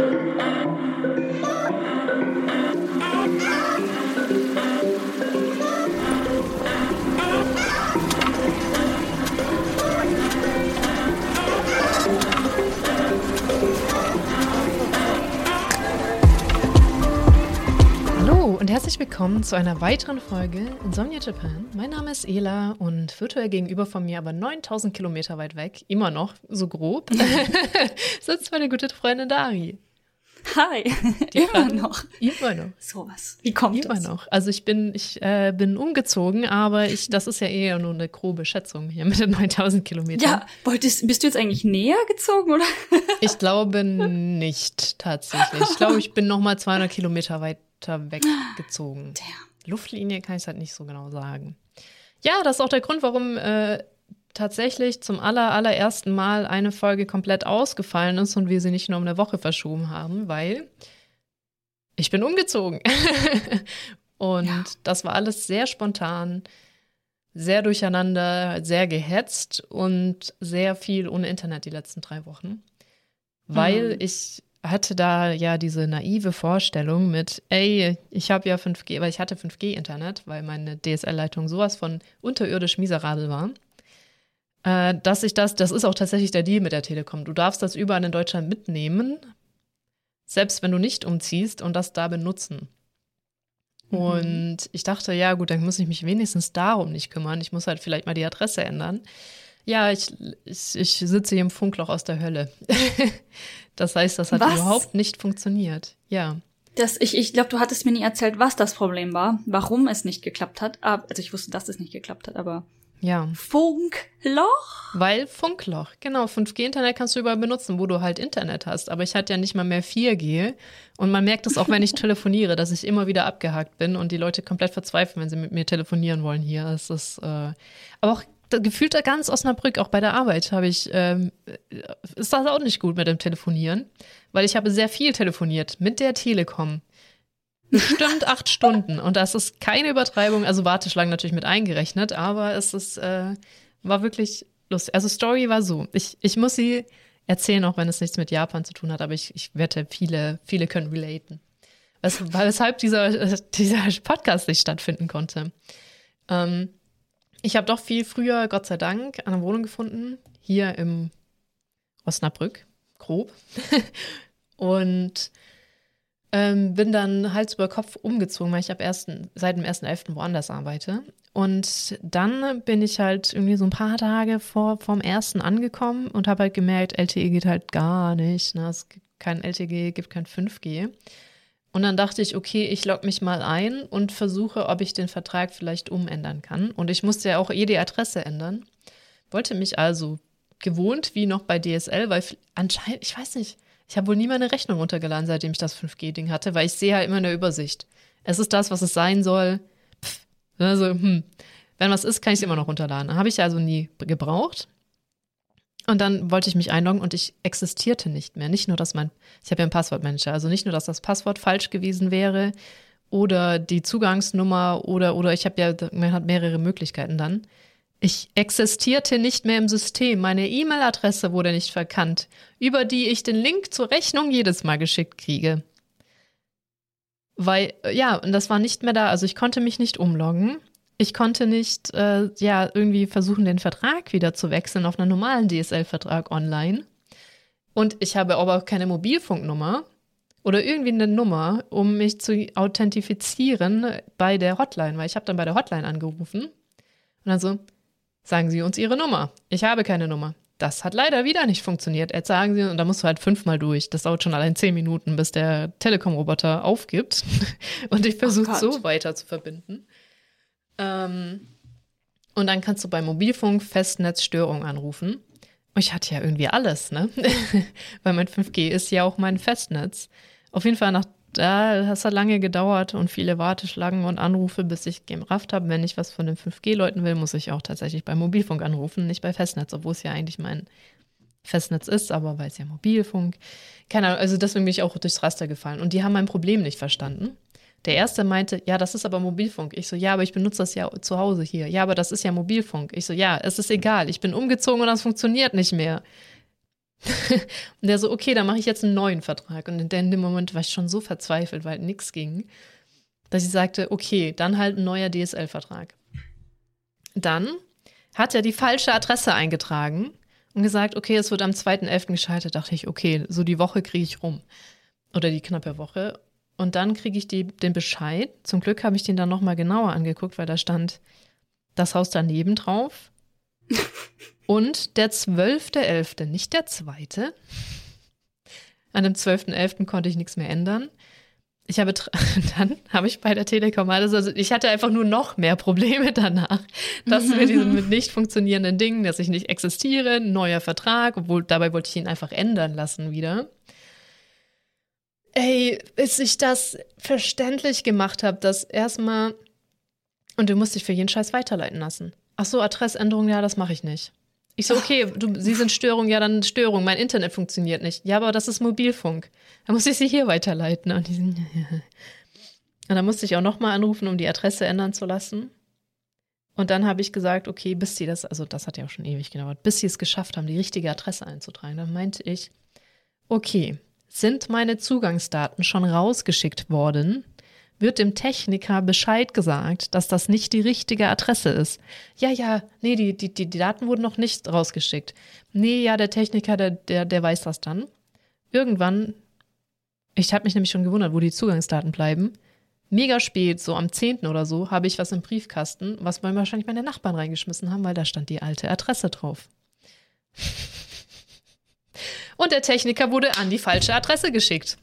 Hallo und herzlich willkommen zu einer weiteren Folge Insomnia Japan. Mein Name ist Ela und virtuell gegenüber von mir, aber 9000 Kilometer weit weg, immer noch so grob, sitzt meine gute Freundin Dari. Hi, immer noch. Immer noch. Sowas. Wie kommt Immer das? noch. Also ich bin, ich äh, bin umgezogen, aber ich, das ist ja eher nur eine grobe Schätzung hier mit den 9000 Kilometern. Ja, wolltest, bist du jetzt eigentlich näher gezogen oder? Ich glaube nicht tatsächlich. Ich glaube, ich bin noch mal 200 Kilometer weiter weggezogen. Der. Luftlinie kann ich halt nicht so genau sagen. Ja, das ist auch der Grund, warum äh, tatsächlich zum aller, allerersten Mal eine Folge komplett ausgefallen ist und wir sie nicht nur um eine Woche verschoben haben, weil ich bin umgezogen. und Ja. das war alles sehr spontan, sehr durcheinander, sehr gehetzt und sehr viel ohne Internet die letzten drei Wochen. Weil Mhm. ich hatte da ja diese naive Vorstellung mit, ey, ich habe ja 5G, weil ich hatte 5G-Internet, weil meine DSL-Leitung sowas von unterirdisch miserabel war. Äh, dass ich das, das ist auch tatsächlich der Deal mit der Telekom. Du darfst das überall in Deutschland mitnehmen, selbst wenn du nicht umziehst und das da benutzen. Mhm. Und ich dachte, ja, gut, dann muss ich mich wenigstens darum nicht kümmern. Ich muss halt vielleicht mal die Adresse ändern. Ja, ich, ich, ich sitze hier im Funkloch aus der Hölle. das heißt, das hat Was? überhaupt nicht funktioniert. Ja. Das, ich ich glaube, du hattest mir nie erzählt, was das Problem war, warum es nicht geklappt hat. Ah, Also ich wusste, dass es nicht geklappt hat, aber Ja. Funkloch? Weil Funkloch, genau, 5G-Internet kannst du überall benutzen, wo du halt Internet hast. Aber ich hatte ja nicht mal mehr 4G. Und man merkt es auch, wenn ich telefoniere, dass ich immer wieder abgehakt bin und die Leute komplett verzweifeln, wenn sie mit mir telefonieren wollen hier. Es ist, äh, aber auch gefühlt da ganz Osnabrück, auch bei der Arbeit, habe ich, ähm, äh, ist das auch nicht gut mit dem Telefonieren, weil ich habe sehr viel telefoniert mit der Telekom. Bestimmt acht Stunden. Und das ist keine Übertreibung, also Warteschlangen natürlich mit eingerechnet, aber es ist, äh, war wirklich lustig. Also Story war so. Ich, ich muss sie erzählen, auch wenn es nichts mit Japan zu tun hat, aber ich, ich wette, viele, viele können relaten. Wes weshalb dieser, dieser Podcast nicht stattfinden konnte. Ähm, ich habe doch viel früher, Gott sei Dank, eine Wohnung gefunden, hier im Osnabrück, grob. Und ähm, bin dann Hals über Kopf umgezogen, weil ich ab ersten, seit dem 1.11. woanders arbeite. Und dann bin ich halt irgendwie so ein paar Tage vor vom ersten angekommen und habe halt gemerkt, LTE geht halt gar nicht. Ne? Es gibt kein LTE, gibt kein 5G. Und dann dachte ich, okay, ich logge mich mal ein und versuche, ob ich den Vertrag vielleicht umändern kann. Und ich musste ja auch eh die Adresse ändern. Wollte mich also gewohnt wie noch bei DSL, weil anscheinend, ich weiß nicht, ich habe wohl nie meine Rechnung runtergeladen, seitdem ich das 5G-Ding hatte, weil ich sehe halt immer in der Übersicht. Es ist das, was es sein soll. Pff, also, hm. Wenn was ist, kann ich es immer noch runterladen. Habe ich also nie gebraucht. Und dann wollte ich mich einloggen und ich existierte nicht mehr. Nicht nur, dass mein, ich habe ja einen Passwortmanager, also nicht nur, dass das Passwort falsch gewesen wäre oder die Zugangsnummer oder, oder ich habe ja, man hat mehrere Möglichkeiten dann. Ich existierte nicht mehr im System. Meine E-Mail-Adresse wurde nicht verkannt, über die ich den Link zur Rechnung jedes Mal geschickt kriege. Weil, äh, ja, und das war nicht mehr da. Also ich konnte mich nicht umloggen. Ich konnte nicht, äh, ja, irgendwie versuchen, den Vertrag wieder zu wechseln auf einen normalen DSL-Vertrag online. Und ich habe aber auch keine Mobilfunknummer oder irgendwie eine Nummer, um mich zu authentifizieren bei der Hotline, weil ich habe dann bei der Hotline angerufen und dann so, sagen Sie uns Ihre Nummer. Ich habe keine Nummer. Das hat leider wieder nicht funktioniert. Jetzt sagen Sie, und da musst du halt fünfmal durch. Das dauert schon allein zehn Minuten, bis der Telekom-Roboter aufgibt. Und ich versuche Gott. so weiter zu verbinden. Ähm, und dann kannst du bei Mobilfunk Festnetzstörung anrufen. Ich hatte ja irgendwie alles, ne? Weil mein 5G ist ja auch mein Festnetz. Auf jeden Fall nach da, hat lange gedauert und viele Warteschlangen und Anrufe, bis ich gerafft habe, wenn ich was von den 5G-Leuten will, muss ich auch tatsächlich bei Mobilfunk anrufen, nicht bei Festnetz, obwohl es ja eigentlich mein Festnetz ist, aber weil es ja Mobilfunk. Keine Ahnung, also deswegen bin ich auch durchs Raster gefallen. Und die haben mein Problem nicht verstanden. Der erste meinte, ja, das ist aber Mobilfunk. Ich so, ja, aber ich benutze das ja zu Hause hier. Ja, aber das ist ja Mobilfunk. Ich so, ja, es ist egal. Ich bin umgezogen und das funktioniert nicht mehr. Und der so, okay, dann mache ich jetzt einen neuen Vertrag. Und in dem Moment war ich schon so verzweifelt, weil nichts ging, dass ich sagte, okay, dann halt ein neuer DSL-Vertrag. Dann hat er die falsche Adresse eingetragen und gesagt, okay, es wird am 2.11. gescheitert. Dachte ich, okay, so die Woche kriege ich rum. Oder die knappe Woche. Und dann kriege ich die, den Bescheid. Zum Glück habe ich den dann nochmal genauer angeguckt, weil da stand das Haus daneben drauf. Und der 12.11., nicht der zweite. An dem 12.11. konnte ich nichts mehr ändern. Ich habe dann habe ich bei der Telekom alles, also ich hatte einfach nur noch mehr Probleme danach, dass wir diese mit nicht funktionierenden Dingen, dass ich nicht existiere, neuer Vertrag, obwohl dabei wollte ich ihn einfach ändern lassen wieder. Ey, bis ich das verständlich gemacht habe, dass erstmal und du musst dich für jeden Scheiß weiterleiten lassen. Ach so, Adressänderung, ja, das mache ich nicht. Ich so, okay, du, Sie sind Störung, ja, dann Störung, mein Internet funktioniert nicht. Ja, aber das ist Mobilfunk. Dann muss ich Sie hier weiterleiten. Und, die sind, und dann musste ich auch nochmal anrufen, um die Adresse ändern zu lassen. Und dann habe ich gesagt, okay, bis sie das, also das hat ja auch schon ewig gedauert, bis sie es geschafft haben, die richtige Adresse einzutragen. Dann meinte ich, okay, sind meine Zugangsdaten schon rausgeschickt worden? Wird dem Techniker Bescheid gesagt, dass das nicht die richtige Adresse ist. Ja, ja, nee, die, die, die Daten wurden noch nicht rausgeschickt. Nee, ja, der Techniker, der, der, der weiß das dann. Irgendwann, ich habe mich nämlich schon gewundert, wo die Zugangsdaten bleiben. Mega spät, so am 10. oder so, habe ich was im Briefkasten, was wahrscheinlich meine Nachbarn reingeschmissen haben, weil da stand die alte Adresse drauf. Und der Techniker wurde an die falsche Adresse geschickt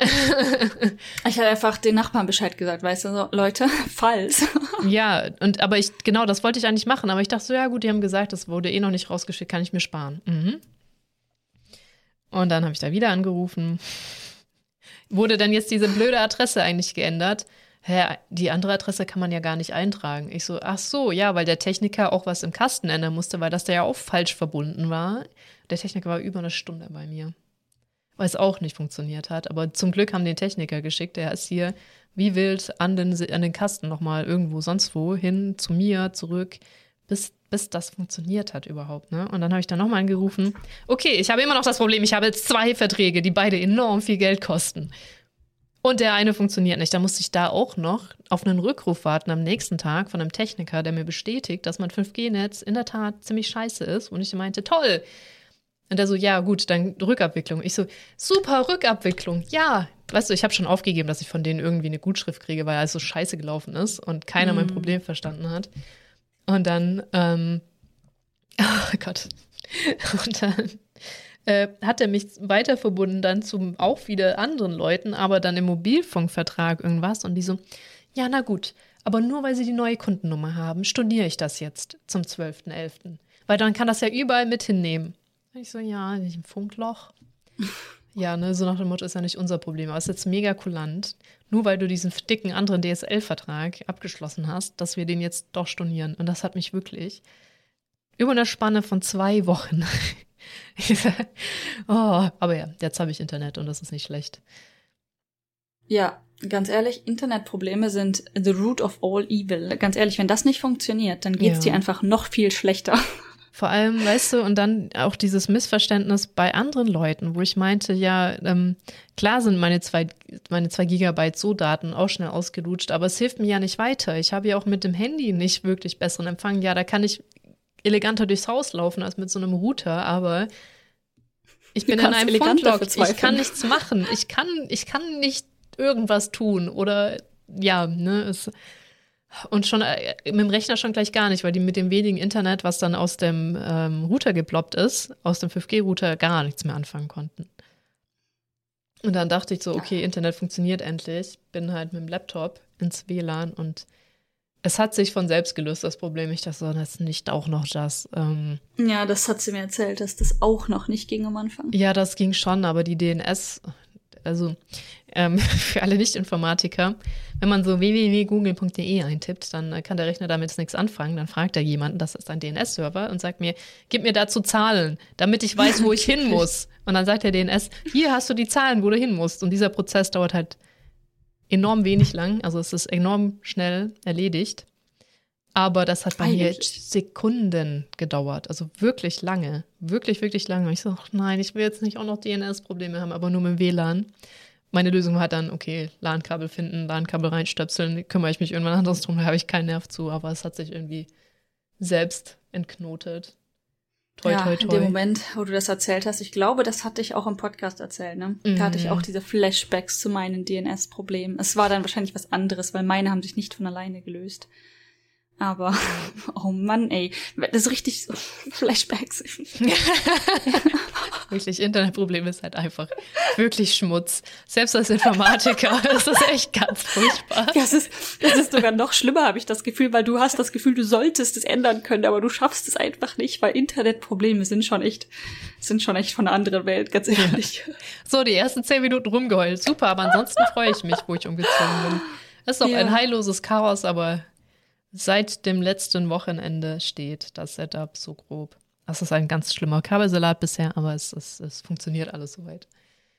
ich hatte einfach den Nachbarn Bescheid gesagt, weißt du, so, Leute, falls. ja, und aber ich, genau, das wollte ich eigentlich machen, aber ich dachte so, ja gut, die haben gesagt, das wurde eh noch nicht rausgeschickt, kann ich mir sparen. Mhm. Und dann habe ich da wieder angerufen. Wurde dann jetzt diese blöde Adresse eigentlich geändert? Hä, die andere Adresse kann man ja gar nicht eintragen. Ich so, ach so, ja, weil der Techniker auch was im Kasten ändern musste, weil das da ja auch falsch verbunden war. Der Techniker war über eine Stunde bei mir weil es auch nicht funktioniert hat. Aber zum Glück haben den Techniker geschickt. Der ist hier wie wild an den, an den Kasten nochmal irgendwo sonst wo hin zu mir zurück, bis, bis das funktioniert hat überhaupt. Ne? Und dann habe ich dann nochmal angerufen. Okay, ich habe immer noch das Problem, ich habe jetzt zwei Verträge, die beide enorm viel Geld kosten. Und der eine funktioniert nicht. Da musste ich da auch noch auf einen Rückruf warten am nächsten Tag von einem Techniker, der mir bestätigt, dass mein 5G-Netz in der Tat ziemlich scheiße ist. Und ich meinte, toll, und er so, ja, gut, dann Rückabwicklung. Ich so, super Rückabwicklung. Ja, weißt du, ich habe schon aufgegeben, dass ich von denen irgendwie eine Gutschrift kriege, weil alles so scheiße gelaufen ist und keiner mm. mein mhm. Problem verstanden hat. Und dann, ähm, oh Gott. Und dann äh, hat er mich weiter verbunden dann zu auch wieder anderen Leuten, aber dann im Mobilfunkvertrag irgendwas. Und die so, ja, na gut, aber nur weil sie die neue Kundennummer haben, studiere ich das jetzt zum 12.11. Weil dann kann das ja überall mit hinnehmen. Ich so, ja, nicht im Funkloch. ja, ne, so nach dem Motto ist ja nicht unser Problem. Aber es ist jetzt mega kulant, nur weil du diesen dicken anderen DSL-Vertrag abgeschlossen hast, dass wir den jetzt doch stornieren. Und das hat mich wirklich über eine Spanne von zwei Wochen. oh, aber ja, jetzt habe ich Internet und das ist nicht schlecht. Ja, ganz ehrlich, Internetprobleme sind the root of all evil. Ganz ehrlich, wenn das nicht funktioniert, dann geht's ja. dir einfach noch viel schlechter. Vor allem, weißt du, und dann auch dieses Missverständnis bei anderen Leuten, wo ich meinte, ja, ähm, klar sind meine zwei, meine zwei Gigabyte so Daten auch schnell ausgelutscht, aber es hilft mir ja nicht weiter. Ich habe ja auch mit dem Handy nicht wirklich besseren Empfang. Ja, da kann ich eleganter durchs Haus laufen als mit so einem Router, aber ich bin in einem Fundlock. Ich kann nichts machen. Ich kann, ich kann nicht irgendwas tun oder ja, ne, es und schon äh, mit dem Rechner schon gleich gar nicht, weil die mit dem wenigen Internet, was dann aus dem ähm, Router geploppt ist, aus dem 5G-Router gar nichts mehr anfangen konnten. Und dann dachte ich so, okay, Internet funktioniert endlich. Bin halt mit dem Laptop ins WLAN und es hat sich von selbst gelöst, das Problem. Ich dachte so, das ist nicht auch noch das. Ähm ja, das hat sie mir erzählt, dass das auch noch nicht ging am Anfang. Ja, das ging schon, aber die DNS, also ähm, für alle Nicht-Informatiker, wenn man so www.google.de eintippt, dann äh, kann der Rechner damit nichts anfangen. Dann fragt er jemanden, das ist ein DNS-Server, und sagt mir, gib mir dazu Zahlen, damit ich weiß, wo ich hin muss. Und dann sagt der DNS, hier hast du die Zahlen, wo du hin musst. Und dieser Prozess dauert halt enorm wenig lang. Also es ist enorm schnell erledigt. Aber das hat bei mir. Sekunden gedauert. Also wirklich lange. Wirklich, wirklich lange. Ich so, ach nein, ich will jetzt nicht auch noch DNS-Probleme haben, aber nur mit WLAN. Meine Lösung war dann, okay, LAN-Kabel finden, LAN-Kabel reinstöpseln, kümmere ich mich irgendwann anderes drum, da habe ich keinen Nerv zu, aber es hat sich irgendwie selbst entknotet. Toi, ja, toi, in dem toi. Moment, wo du das erzählt hast, ich glaube, das hatte ich auch im Podcast erzählt, ne? Da hatte ich Mhm. auch diese Flashbacks zu meinen DNS-Problemen. Es war dann wahrscheinlich was anderes, weil meine haben sich nicht von alleine gelöst. Aber, oh Mann, ey, das ist richtig so Flashbacks. Wirklich, Internetproblem ist halt einfach wirklich Schmutz. Selbst als Informatiker ist das echt ganz furchtbar. Das ist, das ist sogar noch schlimmer, habe ich das Gefühl, weil du hast das Gefühl, du solltest es ändern können, aber du schaffst es einfach nicht, weil Internetprobleme sind schon echt, sind schon echt von einer anderen Welt, ganz ehrlich. So, die ersten zehn Minuten rumgeheult. Super, aber ansonsten freue ich mich, wo ich umgezogen bin. Es ist auch Ja. ein heilloses Chaos, aber seit dem letzten Wochenende steht das Setup so grob. Das ist ein ganz schlimmer Kabelsalat bisher, aber es, es, es funktioniert alles soweit.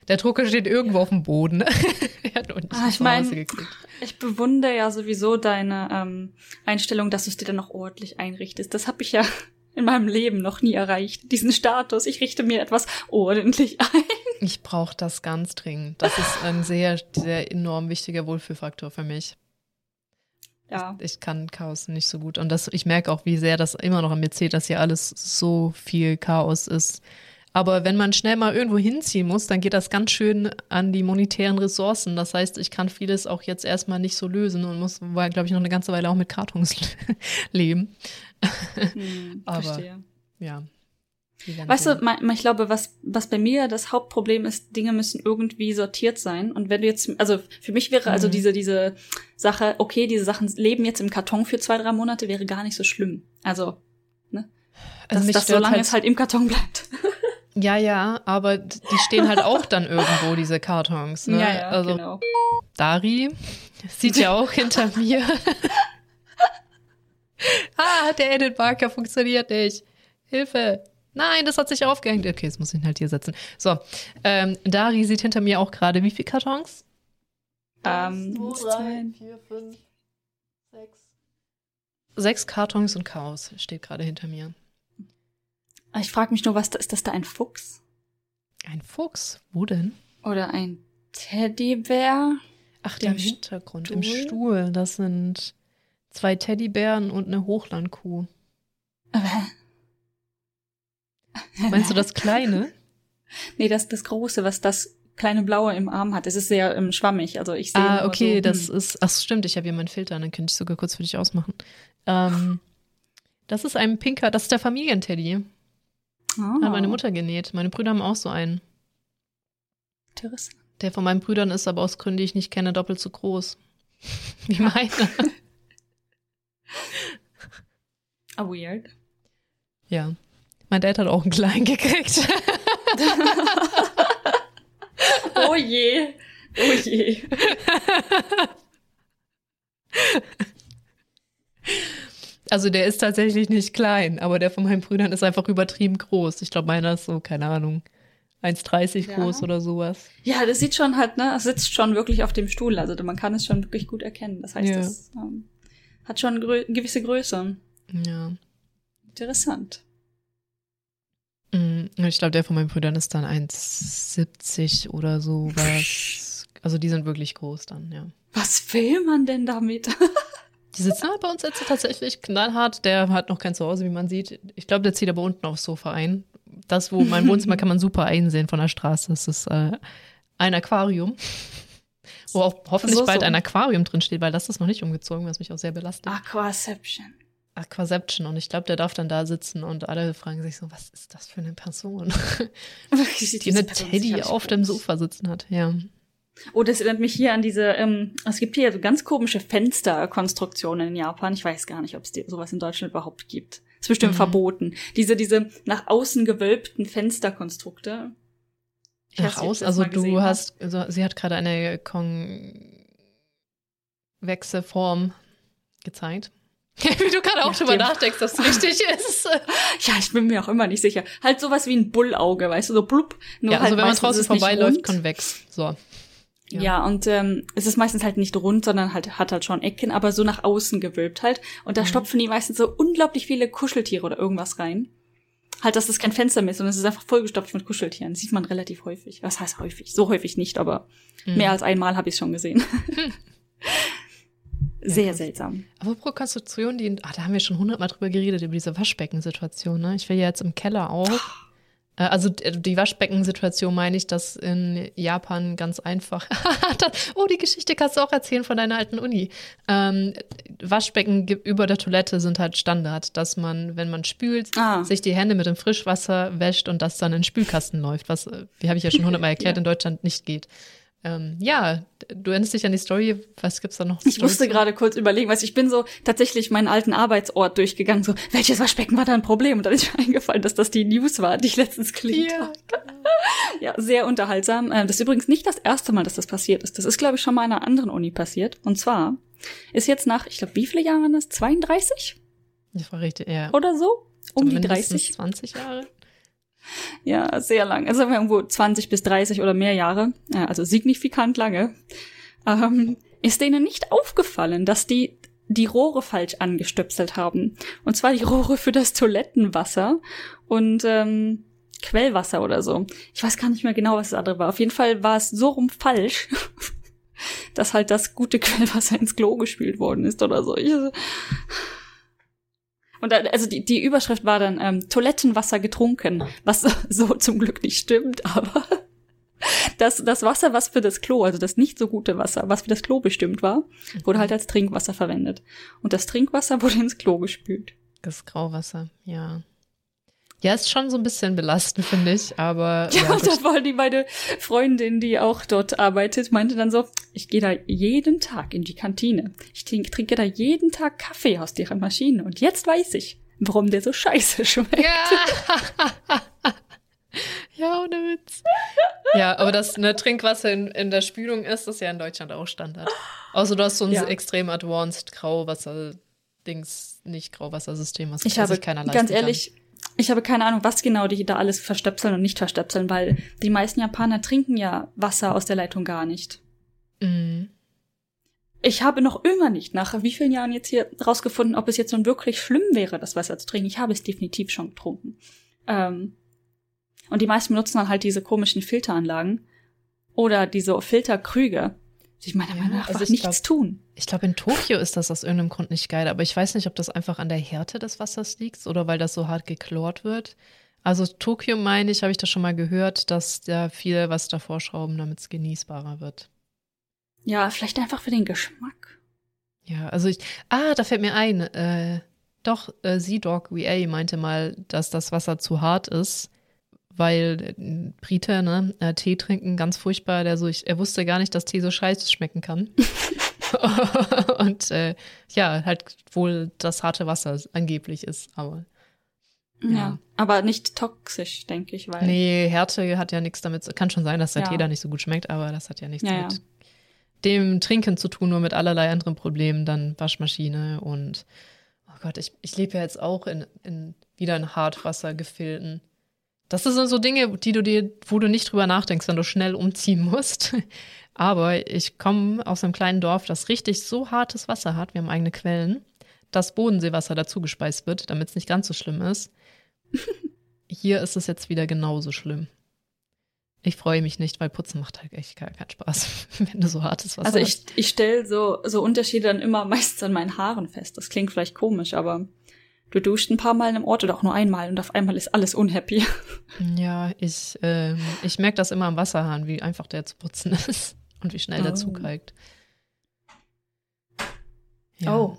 Der Drucker steht irgendwo auf dem Boden. er hat noch nicht Ah, ich nach Hause mein- gekriegt. Ich bewundere ja sowieso deine ähm, Einstellung, dass du es dir dann noch ordentlich einrichtest. Das habe ich ja in meinem Leben noch nie erreicht. Diesen Status, ich richte mir etwas ordentlich ein. Ich brauche das ganz dringend. Das ist ein sehr, sehr enorm wichtiger Wohlfühlfaktor für mich. Ja. Ich kann Chaos nicht so gut. Und das, ich merke auch, wie sehr das immer noch an mir zählt, dass hier alles so viel Chaos ist. Aber wenn man schnell mal irgendwo hinziehen muss, dann geht das ganz schön an die monetären Ressourcen. Das heißt, ich kann vieles auch jetzt erstmal nicht so lösen und muss, glaube ich, noch eine ganze Weile auch mit Kartons leben. Hm, Aber- verstehe. Ja. Weißt du, ich glaube, was, was bei mir das Hauptproblem ist, Dinge müssen irgendwie sortiert sein. Und wenn du jetzt, also für mich wäre also Mhm. diese, diese Sache, okay, diese Sachen leben jetzt im Karton für zwei, drei Monate, wäre gar nicht so schlimm. Also, also dass mich das so lange halt, es halt im Karton bleibt. Ja, ja, aber die stehen halt auch dann irgendwo, diese Kartons. Ne? also genau. Dari sieht ja auch hinter mir. ah, der Edit Marker funktioniert nicht. Hilfe. Nein, das hat sich aufgehängt. Okay, jetzt muss ich ihn halt hier setzen. So, ähm, Dari sieht hinter mir auch gerade wie viele Kartons? Ähm, zwei, vier, fünf, sechs. Sechs Kartons und Chaos steht gerade hinter mir. Ich frage mich nur, was da, ist das da ein Fuchs? Ein Fuchs. Wo denn? Oder ein Teddybär? Ach, Dem im Hintergrund, im Stuhl? Stuhl. Das sind zwei Teddybären und eine Hochlandkuh. Meinst du das Kleine? Nee, das das Große, was das kleine Blaue im Arm hat. Es ist sehr ähm, schwammig. Also ich sehe Ah, okay, so, das hm. ist. Ach, stimmt, ich habe hier meinen Filter, dann könnte ich sogar kurz für dich ausmachen. Ähm, das ist ein pinker, das ist der Familienteddy. Ah, Hat meine Mutter genäht. Meine Brüder haben auch so einen. Interessant. Der von meinen Brüdern ist aber aus Gründen, die ich nicht kenne, doppelt so groß. Wie meine. Ah, weird. ja. Mein Dad hat auch einen kleinen gekriegt. Oh je. Oh je. Also der ist tatsächlich nicht klein, aber der von meinen Brüdern ist einfach übertrieben groß. Ich glaube, meiner ist so, keine Ahnung, 1,30 Ja. groß oder sowas. Ja, das sieht schon halt, ne, sitzt schon wirklich auf dem Stuhl. Also man kann es schon wirklich gut erkennen. Das heißt, Ja. das ähm, hat schon grö gewisse Größe. Ja. Interessant. Mm, Ich glaube, der von meinen Brüdern ist dann 1,70 oder so was. Also die sind wirklich groß dann, ja. Was will man denn damit? Die sitzen halt bei uns jetzt tatsächlich knallhart. Der hat noch kein Zuhause, wie man sieht. Ich glaube, der zieht aber unten aufs Sofa ein. Das, wo mein Wohnzimmer kann man super einsehen von der Straße. Das ist äh, ein Aquarium. Wo auch hoffentlich So, bald so. ein Aquarium drin steht, weil das ist noch nicht umgezogen, was mich auch sehr belastet. Aquaception. Aquaception. Und ich glaube, der darf dann da sitzen und alle fragen sich so, was ist das für eine Person, die eine Person Teddy auf dem. Sofa sitzen hat. Ja. Oh, das erinnert mich hier an diese, ähm, es gibt hier so ganz komische Fensterkonstruktionen in Japan. Ich weiß gar nicht, ob es sowas in Deutschland überhaupt gibt. Ist bestimmt Mhm. verboten. Diese, diese nach außen gewölbten Fensterkonstrukte. Ich Nach außen, also du hast. hast, also sie hat gerade eine konvexe Form gezeigt. Wie du gerade auch drüber nachdenkst, dass es richtig ist. Ja, ich bin mir auch immer nicht sicher. Halt sowas wie ein Bullauge, weißt du, so blub. Nur ja, halt also wenn man draußen es vorbeiläuft, konvex. So. Ja, ja und ähm, es ist meistens halt nicht rund, sondern halt hat halt schon Ecken, aber so nach außen gewölbt halt. Und da mhm. stopfen die meistens so unglaublich viele Kuscheltiere oder irgendwas rein. Halt, dass das kein Fenster mehr ist, sondern es ist einfach vollgestopft mit Kuscheltieren. Das sieht man relativ häufig. Was heißt häufig? So häufig nicht, aber mhm. mehr als einmal habe ich schon gesehen. Sehr ja, seltsam. Aber pro Konstruktion, die, ah, da haben wir schon hundertmal drüber geredet, über diese Waschbeckensituation. Ne? Ich will ja jetzt im Keller auch. Äh, also die Waschbeckensituation meine ich, dass in Japan ganz einfach. oh, die Geschichte kannst du auch erzählen von deiner alten Uni. Ähm, Waschbecken über der Toilette sind halt Standard, dass man, wenn man spült, ah. sich die Hände mit dem Frischwasser wäscht und das dann in den Spülkasten läuft, was, äh, wie habe ich ja schon hundertmal erklärt, ja. in Deutschland nicht geht. Ähm, ja, du erinnerst dich an die Story. Was gibt's da noch? Ich musste gerade kurz überlegen, weil ich bin so tatsächlich meinen alten Arbeitsort durchgegangen, so, welches Waschbecken war da ein Problem? Und dann ist mir eingefallen, dass das die News war, die ich letztens gelesen ja, habe. Genau. ja, sehr unterhaltsam. Ähm, das ist übrigens nicht das erste Mal, dass das passiert ist. Das ist, glaube ich, schon mal in einer anderen Uni passiert. Und zwar ist jetzt nach, ich glaube, wie viele Jahre waren das? 32? Das war richtig, ja. Oder so? Um die 30. 20 Jahre. Ja, sehr lang. Also irgendwo 20 bis 30 oder mehr Jahre, also signifikant lange, ähm, ist denen nicht aufgefallen, dass die die Rohre falsch angestöpselt haben. Und zwar die Rohre für das Toilettenwasser und ähm, Quellwasser oder so. Ich weiß gar nicht mehr genau, was das andere war. Auf jeden Fall war es so rum falsch, dass halt das gute Quellwasser ins Klo gespült worden ist oder so. Ich, und da, also die, die Überschrift war dann ähm, Toilettenwasser getrunken, was so zum Glück nicht stimmt, aber das, das Wasser, was für das Klo, also das nicht so gute Wasser, was für das Klo bestimmt war, wurde halt als Trinkwasser verwendet. Und das Trinkwasser wurde ins Klo gespült. Das Grauwasser, ja. Ja, ist schon so ein bisschen belastend, finde ich, aber. Ja, ja das war die meine Freundin, die auch dort arbeitet, meinte dann so, ich gehe da jeden Tag in die Kantine. Ich trinke, trinke da jeden Tag Kaffee aus deren Maschine und jetzt weiß ich, warum der so scheiße schmeckt. Ja. ja, ohne Witz. Ja, aber das ne, Trinkwasser in, in der Spülung ist, ist ja in Deutschland auch Standard. Außer du hast so ein ja. extrem advanced Grauwasser-Dings, nicht Grauwassersystem, was ich habe, keiner ganz ehrlich, ich habe keine Ahnung, was genau die da alles verstöpseln und nicht verstöpseln, weil die meisten Japaner trinken ja Wasser aus der Leitung gar nicht. Mhm. Ich habe noch immer nicht nach wie vielen Jahren jetzt hier rausgefunden, ob es jetzt nun wirklich schlimm wäre, das Wasser zu trinken. Ich habe es definitiv schon getrunken. Ähm, und die meisten benutzen dann halt diese komischen Filteranlagen oder diese Filterkrüge, sich meiner Meinung nach also nichts glaub, tun. Ich glaube, in Tokio ist das aus irgendeinem Grund nicht geil, aber ich weiß nicht, ob das einfach an der Härte des Wassers liegt oder weil das so hart geklort wird. Also Tokio meine ich, habe ich das schon mal gehört, dass da viel was davor schrauben, damit es genießbarer wird. Ja, vielleicht einfach für den Geschmack. Ja, also ich, ah, da fällt mir ein, äh, doch, äh, Z-Dog VA meinte mal, dass das Wasser zu hart ist weil äh, Brite, ne, äh, Tee trinken, ganz furchtbar. Der so, ich, er wusste gar nicht, dass Tee so scheiße schmecken kann. und äh, ja, halt wohl das harte Wasser angeblich ist, aber. Ja. ja. aber nicht toxisch, denke ich, weil. Nee, Härte hat ja nichts damit. Kann schon sein, dass der ja. Tee da nicht so gut schmeckt, aber das hat ja nichts ja, mit dem Trinken zu tun, nur mit allerlei anderen Problemen, dann Waschmaschine und oh Gott, ich, ich lebe ja jetzt auch in, in wieder in Hartwassergefilden. Das sind so Dinge, die du dir, wo du nicht drüber nachdenkst, wenn du schnell umziehen musst. Aber ich komme aus einem kleinen Dorf, das richtig so hartes Wasser hat. Wir haben eigene Quellen, dass Bodenseewasser dazu gespeist wird, damit es nicht ganz so schlimm ist. Hier ist es jetzt wieder genauso schlimm. Ich freue mich nicht, weil Putzen macht halt echt gar keinen Spaß, wenn du so hartes Wasser Also ich, ich stelle so, so Unterschiede dann immer meistens an meinen Haaren fest. Das klingt vielleicht komisch, aber du duscht ein paar Mal im Ort oder auch nur einmal und auf einmal ist alles unhappy. Ja, ich, äh, ich merke das immer am Wasserhahn, wie einfach der zu putzen ist und wie schnell oh. der zukalkt. Ja. Oh.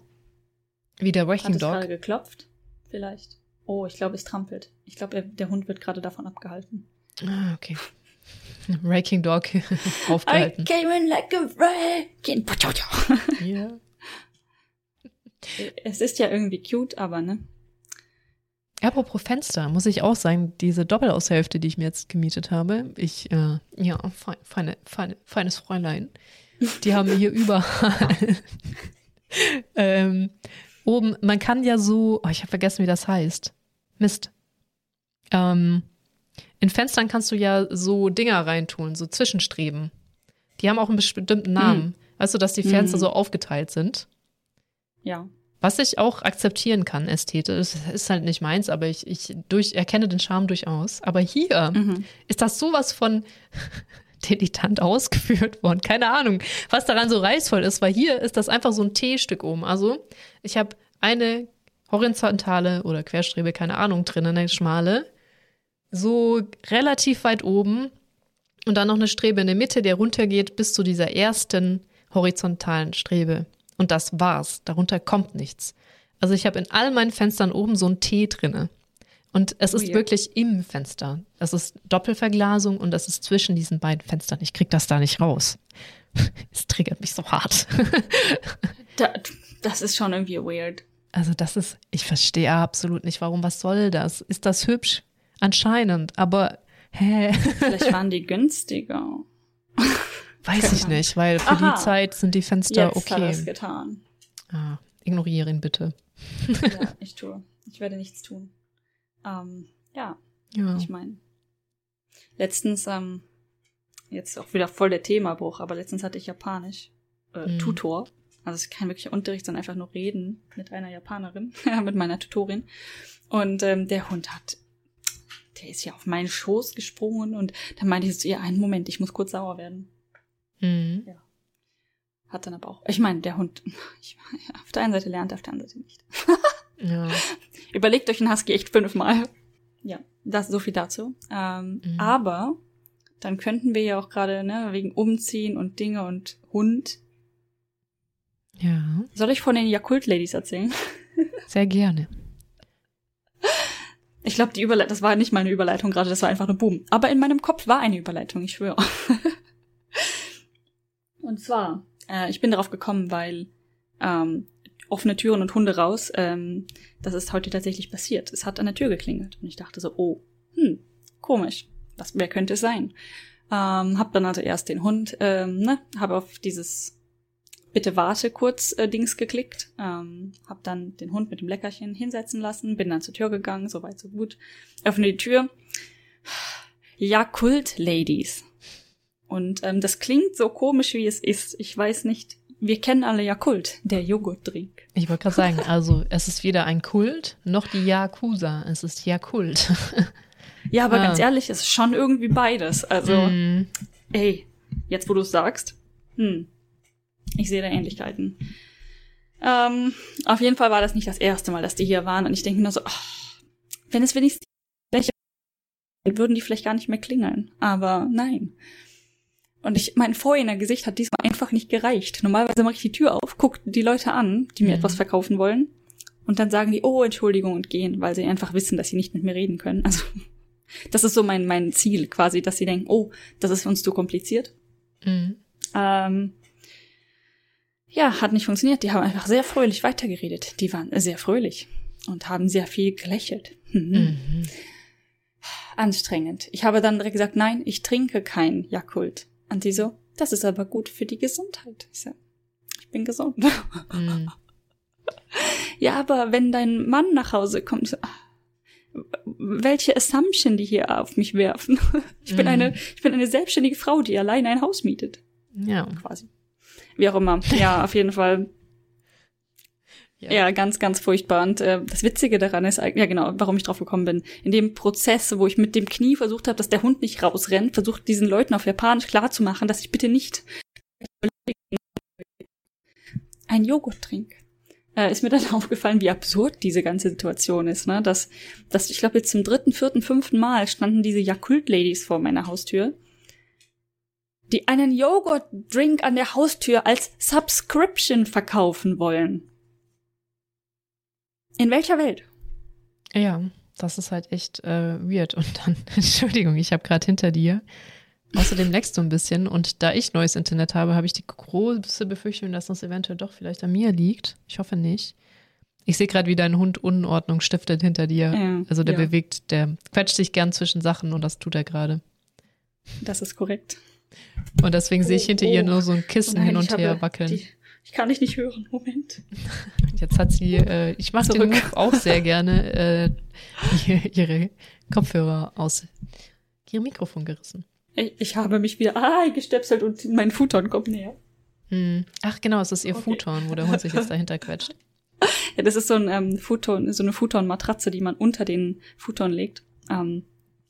Wie der Wrecking Dog. Hat es geklopft? Vielleicht. Oh, ich glaube, es trampelt. Ich glaube, der Hund wird gerade davon abgehalten. Ah, okay. Wrecking Dog aufgehalten. I came in like a wrecking. Ja. Es ist ja irgendwie cute, aber ne? Apropos Fenster, muss ich auch sagen, diese Doppelaushälfte, die ich mir jetzt gemietet habe, ich, äh, ja, feine, feine, feines Fräulein, die haben hier überall. ähm, oben, man kann ja so, oh, ich habe vergessen, wie das heißt. Mist. Ähm, in Fenstern kannst du ja so Dinger reintun, so Zwischenstreben Die haben auch einen bestimmten Namen. Mhm. Weißt du, dass die Fenster mhm. so aufgeteilt sind? Ja. Was ich auch akzeptieren kann, ästhetisch, ist halt nicht meins, aber ich, ich durch, erkenne den Charme durchaus. Aber hier mhm. ist das sowas von dilettant ausgeführt worden. Keine Ahnung, was daran so reizvoll ist, weil hier ist das einfach so ein T-Stück oben. Also ich habe eine horizontale oder Querstrebe, keine Ahnung, drin, eine schmale, so relativ weit oben und dann noch eine Strebe in der Mitte, der runtergeht bis zu dieser ersten horizontalen Strebe. Und das war's. Darunter kommt nichts. Also ich habe in all meinen Fenstern oben so ein T drinne. Und es ist oh wirklich im Fenster. Es ist Doppelverglasung und es ist zwischen diesen beiden Fenstern. Ich krieg das da nicht raus. Es triggert mich so hart. da, das ist schon irgendwie weird. Also das ist, ich verstehe absolut nicht, warum, was soll das? Ist das hübsch? Anscheinend, aber hä? Vielleicht waren die günstiger. Weiß ich nicht, weil für Aha. die Zeit sind die Fenster Jetzt okay. Hat er es getan. Ah, ignoriere ihn bitte. ja, ich tue. Ich werde nichts tun. Ähm, ja. ja. Ich meine, letztens, ähm, jetzt auch wieder voll der Themabruch, aber letztens hatte ich Japanisch äh, mhm. Tutor. Also es ist kein wirklicher Unterricht, sondern einfach nur reden mit einer Japanerin, mit meiner Tutorin. Und ähm, der Hund hat, der ist ja auf meinen Schoß gesprungen und dann meinte ich zu ihr, einen Moment, ich muss kurz sauer werden. Mhm. Ja. Hat dann aber auch. Ich meine, der Hund, ich, auf der einen Seite lernt, auf der anderen Seite nicht. ja. Überlegt euch einen Husky echt fünfmal. Ja, das so viel dazu. Ähm, mhm. Aber dann könnten wir ja auch gerade, ne, wegen Umziehen und Dinge und Hund. Ja. Soll ich von den Yakult-Ladies erzählen? Sehr gerne. Ich glaube, die Überleitung, das war nicht meine Überleitung gerade, das war einfach nur Boom. Aber in meinem Kopf war eine Überleitung, ich schwöre. Und zwar, äh, ich bin darauf gekommen, weil ähm, offene Türen und Hunde raus, ähm, das ist heute tatsächlich passiert. Es hat an der Tür geklingelt und ich dachte so, oh, hm, komisch. Was, wer könnte es sein? Ähm, hab dann also erst den Hund, ähm, ne, habe auf dieses Bitte warte kurz äh, Dings geklickt, ähm, hab dann den Hund mit dem Leckerchen hinsetzen lassen, bin dann zur Tür gegangen, soweit so gut, öffne die Tür. Ja, Kult Ladies. Und ähm, das klingt so komisch, wie es ist. Ich weiß nicht. Wir kennen alle Jakult, der Joghurtdrink. Ich wollte gerade sagen, also es ist weder ein Kult noch die Yakuza. Es ist Jakult. ja, aber ah. ganz ehrlich, es ist schon irgendwie beides. Also, mm. ey, jetzt wo du es sagst, hm, ich sehe da Ähnlichkeiten. Ähm, auf jeden Fall war das nicht das erste Mal, dass die hier waren. Und ich denke nur so, oh, wenn es wenigstens würden die vielleicht gar nicht mehr klingeln. Aber nein. Und ich, mein vorheriger Gesicht hat diesmal einfach nicht gereicht. Normalerweise mache ich die Tür auf, gucke die Leute an, die mir mhm. etwas verkaufen wollen. Und dann sagen die, oh, Entschuldigung und gehen, weil sie einfach wissen, dass sie nicht mit mir reden können. Also, das ist so mein, mein Ziel quasi, dass sie denken, oh, das ist uns zu kompliziert. Mhm. Ähm, ja, hat nicht funktioniert. Die haben einfach sehr fröhlich weitergeredet. Die waren sehr fröhlich und haben sehr viel gelächelt. Mhm. Mhm. Anstrengend. Ich habe dann direkt gesagt, nein, ich trinke kein Jakult. Und die so, das ist aber gut für die Gesundheit. Ich so, ich bin gesund. Mm. ja, aber wenn dein Mann nach Hause kommt, so, welche Assumption die hier auf mich werfen. Ich bin mm. eine, ich bin eine selbstständige Frau, die allein ein Haus mietet. Ja. Quasi. Wie auch immer. Ja, auf jeden Fall ja. ja, ganz, ganz furchtbar. Und äh, das Witzige daran ist, ja genau, warum ich drauf gekommen bin. In dem Prozess, wo ich mit dem Knie versucht habe, dass der Hund nicht rausrennt, versucht diesen Leuten auf Japanisch klarzumachen, dass ich bitte nicht ein Joghurt trinke. Äh, ist mir dann aufgefallen, wie absurd diese ganze Situation ist. Ne? Dass, dass ich glaube, jetzt zum dritten, vierten, fünften Mal standen diese Yakult-Ladies vor meiner Haustür die einen Joghurt-Drink an der Haustür als Subscription verkaufen wollen. In welcher Welt? Ja, das ist halt echt äh, weird. Und dann, Entschuldigung, ich habe gerade hinter dir. Außerdem leckst du ein bisschen und da ich neues Internet habe, habe ich die große Befürchtung, dass das eventuell doch vielleicht an mir liegt. Ich hoffe nicht. Ich sehe gerade, wie dein Hund Unordnung stiftet hinter dir. Ja, also der ja. bewegt, der quetscht sich gern zwischen Sachen und das tut er gerade. Das ist korrekt. Und deswegen oh, sehe ich hinter oh. ihr nur so ein Kissen oh nein, hin und her wackeln. Die, ich kann dich nicht hören. Moment. Jetzt hat sie, äh, ich mache den Move auch sehr gerne, äh, ihre Kopfhörer aus ihrem Mikrofon gerissen. Ich, ich habe mich wieder eingestöpselt und mein Futon kommt näher. Hm. Ach genau, es ist ihr okay. Futon, wo der Hund sich jetzt dahinter quetscht. Ja, das ist so ein ähm, Futon, so eine Futon-Matratze, die man unter den Futon legt. Ähm,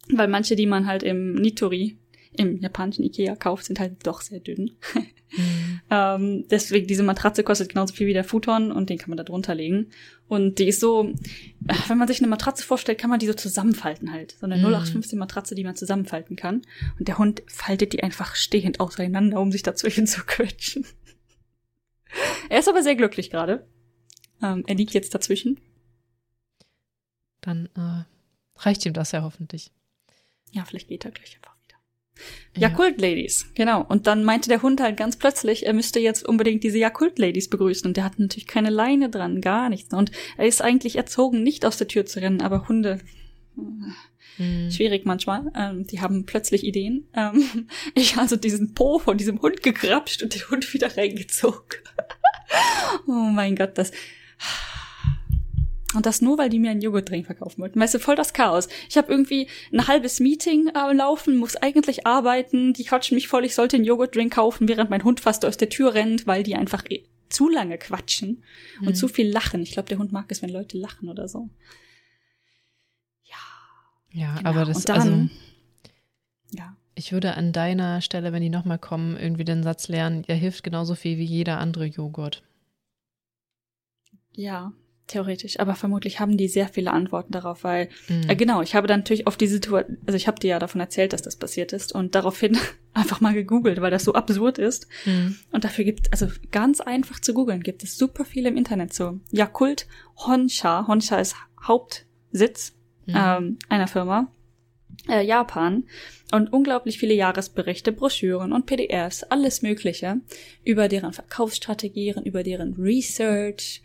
weil manche, die man halt im Nitori, im japanischen Ikea kauft, sind halt doch sehr dünn. Mhm. ähm, deswegen, diese Matratze kostet genauso viel wie der Futon und den kann man da drunter legen. Und die ist so, wenn man sich eine Matratze vorstellt, kann man die so zusammenfalten halt. So eine mhm. 0815 Matratze, die man zusammenfalten kann. Und der Hund faltet die einfach stehend auseinander, um sich dazwischen zu quetschen. er ist aber sehr glücklich gerade. Ähm, er liegt jetzt dazwischen. Dann äh, reicht ihm das ja hoffentlich. Ja, vielleicht geht er gleich einfach wieder. Jakult-Ladies, genau. Und dann meinte der Hund halt ganz plötzlich, er müsste jetzt unbedingt diese Jakult-Ladies begrüßen. Und der hat natürlich keine Leine dran, gar nichts. Und er ist eigentlich erzogen, nicht aus der Tür zu rennen, aber Hunde. Hm. Schwierig manchmal. Ähm, die haben plötzlich Ideen. Ähm, ich also diesen Po von diesem Hund gekrapscht und den Hund wieder reingezogen. oh mein Gott, das und das nur, weil die mir einen Joghurtdrink verkaufen wollten. Weißt du, voll das Chaos. Ich habe irgendwie ein halbes Meeting äh, laufen, muss eigentlich arbeiten, die quatschen mich voll, ich sollte einen Joghurtdrink kaufen, während mein Hund fast aus der Tür rennt, weil die einfach eh zu lange quatschen und mhm. zu viel lachen. Ich glaube, der Hund mag es, wenn Leute lachen oder so. Ja. Ja, genau. aber das und dann, also, ja. Ich würde an deiner Stelle, wenn die nochmal kommen, irgendwie den Satz lernen, er hilft genauso viel wie jeder andere Joghurt. Ja, Theoretisch, aber vermutlich haben die sehr viele Antworten darauf, weil, mhm. äh, genau, ich habe dann natürlich auf die Situation, also ich habe dir ja davon erzählt, dass das passiert ist und daraufhin einfach mal gegoogelt, weil das so absurd ist. Mhm. Und dafür gibt, also ganz einfach zu googeln, gibt es super viel im Internet so. Yakult Honsha, Honsha ist Hauptsitz mhm. ähm, einer Firma, äh, Japan und unglaublich viele Jahresberichte, Broschüren und PDFs, alles Mögliche über deren Verkaufsstrategien, über deren Research,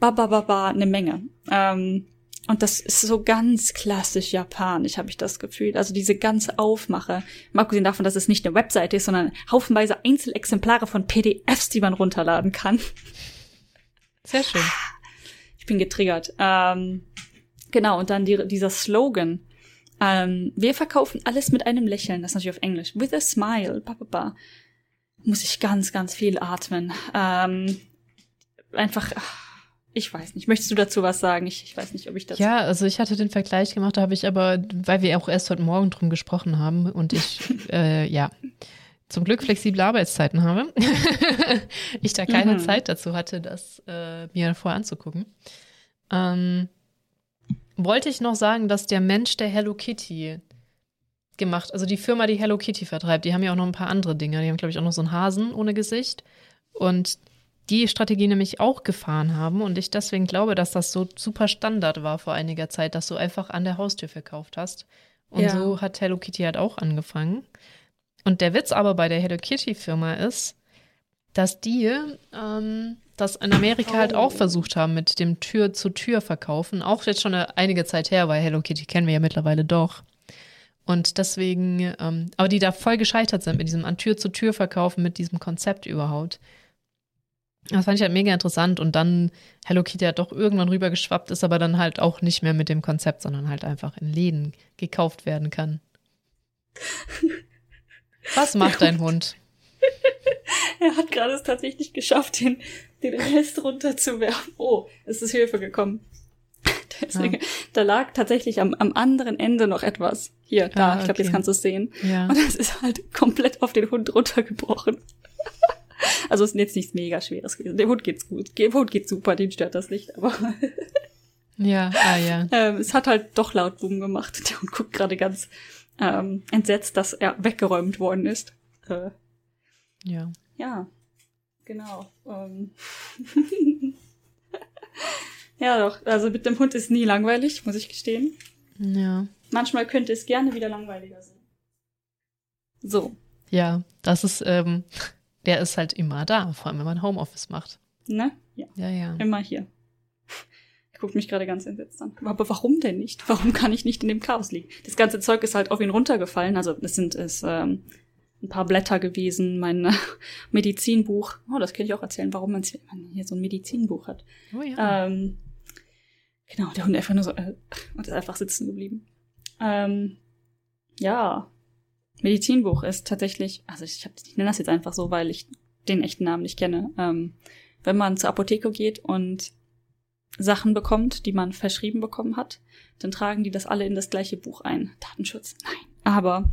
ba, ba, ba, ba, eine Menge. Ähm, und das ist so ganz klassisch japanisch, habe ich das Gefühl. Also diese ganze Aufmache. Mal abgesehen davon, dass es nicht eine Webseite ist, sondern haufenweise Einzelexemplare von PDFs, die man runterladen kann. Sehr schön. Ich bin getriggert. Ähm, genau, und dann die, dieser Slogan. Ähm, wir verkaufen alles mit einem Lächeln. Das ist natürlich auf Englisch. With a smile. Ba, ba, ba. Muss ich ganz, ganz viel atmen. Ähm, einfach... Ach, ich weiß nicht. Möchtest du dazu was sagen? Ich, ich weiß nicht, ob ich das. Ja, also ich hatte den Vergleich gemacht, da habe ich aber, weil wir auch erst heute Morgen drum gesprochen haben und ich, äh, ja, zum Glück flexible Arbeitszeiten habe, ich da keine mhm. Zeit dazu hatte, das äh, mir vorher anzugucken. Ähm, wollte ich noch sagen, dass der Mensch der Hello Kitty gemacht, also die Firma, die Hello Kitty vertreibt, die haben ja auch noch ein paar andere Dinge. Die haben, glaube ich, auch noch so einen Hasen ohne Gesicht. Und die Strategie nämlich auch gefahren haben und ich deswegen glaube, dass das so super Standard war vor einiger Zeit, dass du einfach an der Haustür verkauft hast. Und ja. so hat Hello Kitty halt auch angefangen. Und der Witz aber bei der Hello Kitty Firma ist, dass die ähm, das in Amerika oh. halt auch oh. versucht haben mit dem Tür-zu-Tür-Verkaufen. Auch jetzt schon eine, einige Zeit her, weil Hello Kitty kennen wir ja mittlerweile doch. Und deswegen, ähm, aber die da voll gescheitert sind mit diesem an Tür-zu-Tür-Verkaufen, mit diesem Konzept überhaupt. Das fand ich halt mega interessant und dann Hello Kitty hat doch irgendwann rübergeschwappt, ist aber dann halt auch nicht mehr mit dem Konzept, sondern halt einfach in Läden gekauft werden kann. Was macht dein Hund? er hat gerade es tatsächlich geschafft, den, den Rest runterzuwerfen. Oh, es ist Hilfe gekommen. Deswegen, ja. Da lag tatsächlich am, am anderen Ende noch etwas. Hier, da, ah, ich glaube, jetzt kannst du es sehen. Ja. Und das ist halt komplett auf den Hund runtergebrochen. Also es ist jetzt nichts mega Schweres gewesen. Dem Hund geht's gut. Dem Hund geht's super, den stört das nicht, aber. ja, ah ja. Ähm, es hat halt doch laut Boom gemacht. Der Hund guckt gerade ganz ähm, entsetzt, dass er weggeräumt worden ist. Äh, ja. Ja, genau. Ähm. ja, doch. Also mit dem Hund ist nie langweilig, muss ich gestehen. Ja. Manchmal könnte es gerne wieder langweiliger sein. So. Ja, das ist, ähm, der ist halt immer da, vor allem wenn man Homeoffice macht. Ne? Ja. Ja, ja. Immer hier. Er guckt mich gerade ganz entsetzt an. Aber warum denn nicht? Warum kann ich nicht in dem Chaos liegen? Das ganze Zeug ist halt auf ihn runtergefallen. Also es sind es ähm, ein paar Blätter gewesen, mein äh, Medizinbuch. Oh, das kann ich auch erzählen, warum man hier so ein Medizinbuch hat. Oh ja. Ähm, genau, der Hund einfach nur so äh, und ist einfach sitzen geblieben. Ähm, ja, Medizinbuch ist tatsächlich, also ich, hab, ich nenne das jetzt einfach so, weil ich den echten Namen nicht kenne. Ähm, wenn man zur Apotheke geht und Sachen bekommt, die man verschrieben bekommen hat, dann tragen die das alle in das gleiche Buch ein. Datenschutz, nein. Aber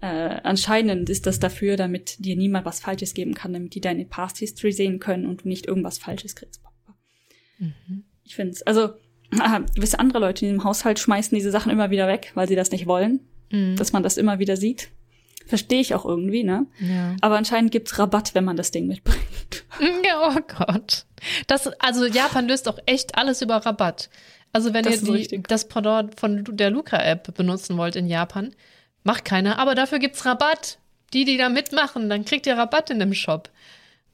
äh, anscheinend ist das dafür, damit dir niemand was Falsches geben kann, damit die deine Past History sehen können und du nicht irgendwas Falsches kriegst. Mhm. Ich finde es, also äh, gewisse andere Leute in dem Haushalt schmeißen diese Sachen immer wieder weg, weil sie das nicht wollen, mhm. dass man das immer wieder sieht. Verstehe ich auch irgendwie, ne? Ja. Aber anscheinend gibt's Rabatt, wenn man das Ding mitbringt. Ja, oh Gott. Das, also Japan löst auch echt alles über Rabatt. Also wenn das ihr die, das Pendant von der Luca-App benutzen wollt in Japan, macht keiner, aber dafür gibt's Rabatt. Die, die da mitmachen, dann kriegt ihr Rabatt in dem Shop.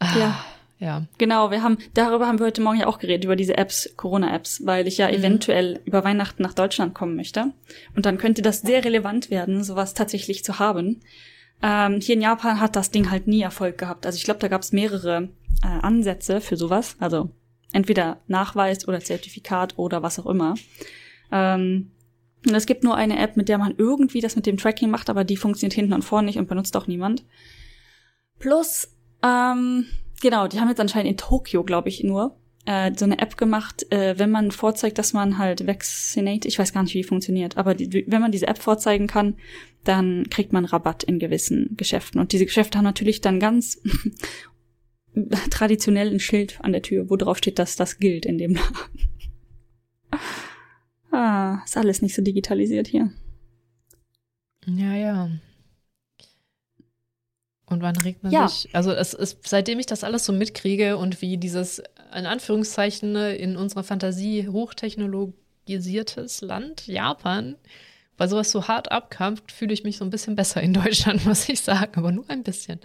Ah, ja. Ja. Genau, wir haben, darüber haben wir heute Morgen ja auch geredet, über diese Apps, Corona-Apps, weil ich ja mhm. eventuell über Weihnachten nach Deutschland kommen möchte. Und dann könnte das sehr relevant werden, sowas tatsächlich zu haben. Ähm, hier in Japan hat das Ding halt nie Erfolg gehabt. Also ich glaube, da gab es mehrere äh, Ansätze für sowas. Also entweder Nachweis oder Zertifikat oder was auch immer. Ähm, und es gibt nur eine App, mit der man irgendwie das mit dem Tracking macht, aber die funktioniert hinten und vorne nicht und benutzt auch niemand. Plus, ähm, genau, die haben jetzt anscheinend in Tokio, glaube ich, nur äh, so eine App gemacht, äh, wenn man vorzeigt, dass man halt vaccinate, ich weiß gar nicht, wie die funktioniert, aber die, wenn man diese App vorzeigen kann, dann kriegt man Rabatt in gewissen Geschäften. Und diese Geschäfte haben natürlich dann ganz traditionell ein Schild an der Tür, wo drauf steht, dass das gilt in dem Laden. ah, ist alles nicht so digitalisiert hier. Ja, ja. Und wann regt man ja. sich? Also es ist, seitdem ich das alles so mitkriege und wie dieses in Anführungszeichen in unserer Fantasie hochtechnologisiertes Land, Japan, weil sowas so hart abkampft, fühle ich mich so ein bisschen besser in Deutschland, muss ich sagen, aber nur ein bisschen.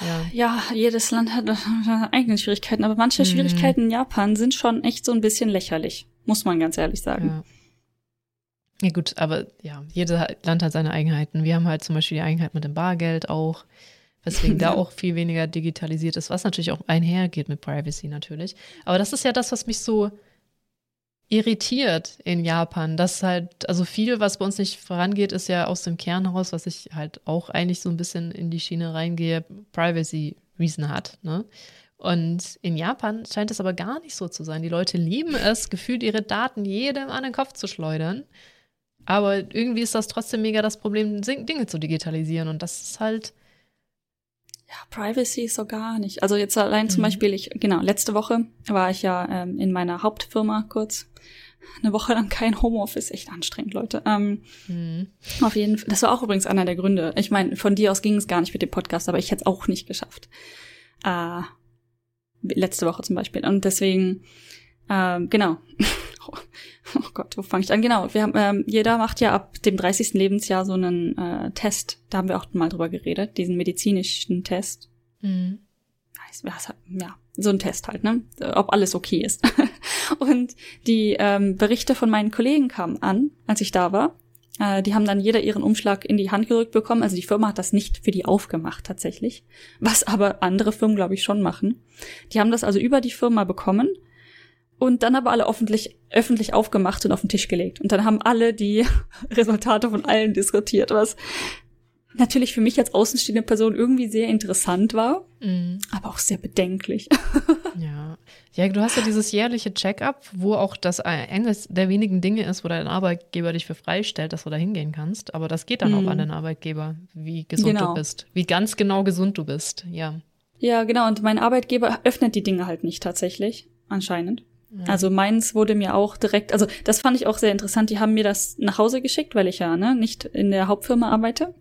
Ja, ja jedes Land hat eigene Schwierigkeiten, aber manche mhm. Schwierigkeiten in Japan sind schon echt so ein bisschen lächerlich, muss man ganz ehrlich sagen. Ja. Ja gut, aber ja, jedes Land hat seine Eigenheiten. Wir haben halt zum Beispiel die Eigenheit mit dem Bargeld auch weswegen da auch viel weniger digitalisiert ist, was natürlich auch einhergeht mit Privacy natürlich. Aber das ist ja das, was mich so irritiert in Japan, dass halt, also viel, was bei uns nicht vorangeht, ist ja aus dem Kern heraus, was ich halt auch eigentlich so ein bisschen in die Schiene reingehe, Privacy Reason hat, ne? Und in Japan scheint es aber gar nicht so zu sein. Die Leute lieben es, gefühlt ihre Daten jedem an den Kopf zu schleudern. Aber irgendwie ist das trotzdem mega das Problem, Dinge zu digitalisieren. Und das ist halt, ja, Privacy ist so gar nicht. Also jetzt allein mhm. zum Beispiel, ich, genau, letzte Woche war ich ja ähm, in meiner Hauptfirma kurz. Eine Woche lang kein Homeoffice, echt anstrengend, Leute. Ähm, mhm. Auf jeden Fall. Das war auch übrigens einer der Gründe. Ich meine, von dir aus ging es gar nicht mit dem Podcast, aber ich hätte es auch nicht geschafft. Äh, letzte Woche zum Beispiel. Und deswegen, ähm, genau. oh Gott, wo fange ich an? Genau, wir haben, ähm, jeder macht ja ab dem 30. Lebensjahr so einen äh, Test. Da haben wir auch mal drüber geredet, diesen medizinischen Test. Mhm. Ja, so ein Test halt, ne? Ob alles okay ist. und die ähm, Berichte von meinen Kollegen kamen an, als ich da war. Äh, die haben dann jeder ihren Umschlag in die Hand gerückt bekommen. Also die Firma hat das nicht für die aufgemacht tatsächlich. Was aber andere Firmen, glaube ich, schon machen. Die haben das also über die Firma bekommen und dann aber alle öffentlich, öffentlich aufgemacht und auf den Tisch gelegt. Und dann haben alle die Resultate von allen diskutiert, was natürlich für mich als außenstehende Person irgendwie sehr interessant war, mm. aber auch sehr bedenklich. ja. Ja, du hast ja dieses jährliche Check-up, wo auch das eines der wenigen Dinge ist, wo dein Arbeitgeber dich für freistellt, dass du da hingehen kannst. Aber das geht dann mm. auch an den Arbeitgeber, wie gesund genau. du bist, wie ganz genau gesund du bist, ja. Ja, genau. Und mein Arbeitgeber öffnet die Dinge halt nicht tatsächlich, anscheinend. Also meins wurde mir auch direkt, also das fand ich auch sehr interessant. Die haben mir das nach Hause geschickt, weil ich ja ne, nicht in der Hauptfirma arbeite.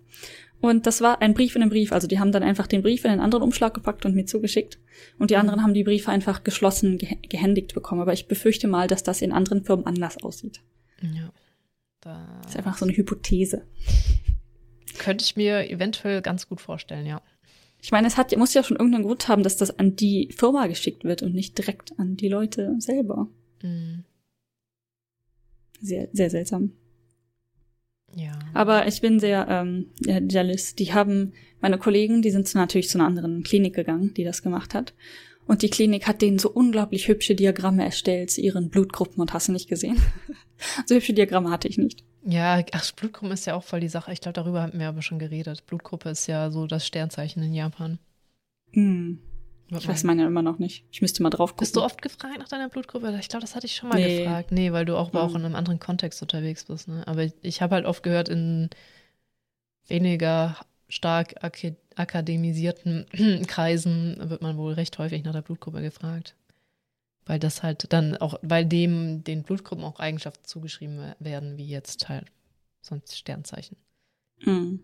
Und das war ein Brief in einem Brief. Also die haben dann einfach den Brief in einen anderen Umschlag gepackt und mir zugeschickt. Und die anderen haben die Briefe einfach geschlossen ge gehändigt bekommen. Aber ich befürchte mal, dass das in anderen Firmen anders aussieht. Ja. Das ist einfach so eine Hypothese. Könnte ich mir eventuell ganz gut vorstellen, ja. Ich meine, es hat, muss ja schon irgendeinen Grund haben, dass das an die Firma geschickt wird und nicht direkt an die Leute selber. Mhm. Sehr, sehr seltsam. Ja. Aber ich bin sehr ähm, jealous. Die haben meine Kollegen, die sind natürlich zu einer anderen Klinik gegangen, die das gemacht hat. Und die Klinik hat denen so unglaublich hübsche Diagramme erstellt zu ihren Blutgruppen und hast du nicht gesehen. so hübsche Diagramme hatte ich nicht. Ja, ach, Blutgruppe ist ja auch voll die Sache. Ich glaube, darüber haben wir aber schon geredet. Blutgruppe ist ja so das Sternzeichen in Japan. Hm. Ich weiß meine immer noch nicht. Ich müsste mal drauf gucken. Bist du oft gefragt nach deiner Blutgruppe? Ich glaube, das hatte ich schon mal nee. gefragt. Nee, weil du auch, auch in einem anderen Kontext unterwegs bist. Ne? Aber ich, ich habe halt oft gehört, in weniger stark ak akademisierten Kreisen wird man wohl recht häufig nach der Blutgruppe gefragt. Weil das halt dann auch, weil dem den Blutgruppen auch Eigenschaften zugeschrieben werden, wie jetzt halt sonst Sternzeichen. Hm.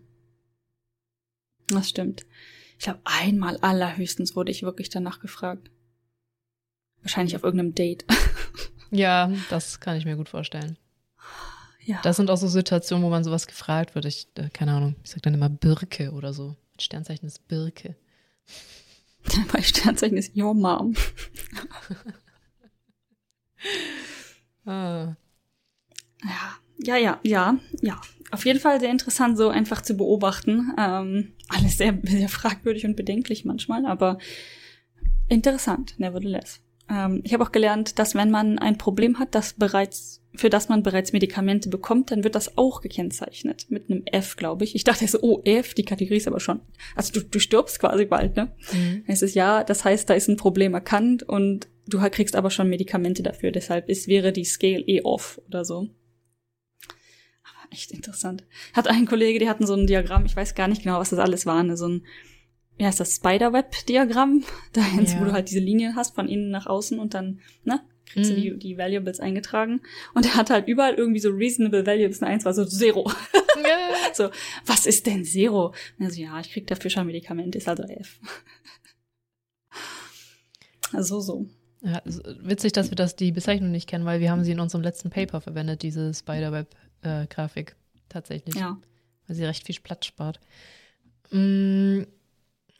Das stimmt. Ich glaube, einmal allerhöchstens wurde ich wirklich danach gefragt. Wahrscheinlich auf irgendeinem Date. ja, das kann ich mir gut vorstellen. Ja. Das sind auch so Situationen, wo man sowas gefragt wird. Ich, äh, keine Ahnung, ich sag dann immer Birke oder so. Mein Sternzeichen ist Birke. mein Sternzeichen ist Your Mom. ah. Ja, ja, ja, ja, ja auf jeden Fall sehr interessant, so einfach zu beobachten. Ähm, alles sehr, sehr fragwürdig und bedenklich manchmal, aber interessant, nevertheless. Ähm, ich habe auch gelernt, dass wenn man ein Problem hat, das bereits, für das man bereits Medikamente bekommt, dann wird das auch gekennzeichnet. Mit einem F, glaube ich. Ich dachte so, oh, F, die Kategorie ist aber schon. Also du, du stirbst quasi bald, ne? Mhm. Es ist ja, das heißt, da ist ein Problem erkannt und du kriegst aber schon Medikamente dafür. Deshalb ist, wäre die Scale eh off oder so echt interessant. Hat ein Kollege, die hatten so ein Diagramm, ich weiß gar nicht genau, was das alles war, ne, so ein, wie heißt das, Spiderweb-Diagramm, da ja. wo du halt diese Linien hast von innen nach außen und dann, ne, kriegst mhm. du die, die Valuables eingetragen. Und er hat halt überall irgendwie so reasonable valuables, und eins war so Zero. Ja. so, was ist denn Zero? Und er so, ja, ich krieg dafür schon Medikamente, ist also F. also so. Ja, witzig, dass wir das die Bezeichnung nicht kennen, weil wir haben sie in unserem letzten Paper verwendet, diese Spiderweb äh, Grafik tatsächlich. Ja. Weil sie recht viel Platz spart. Mm,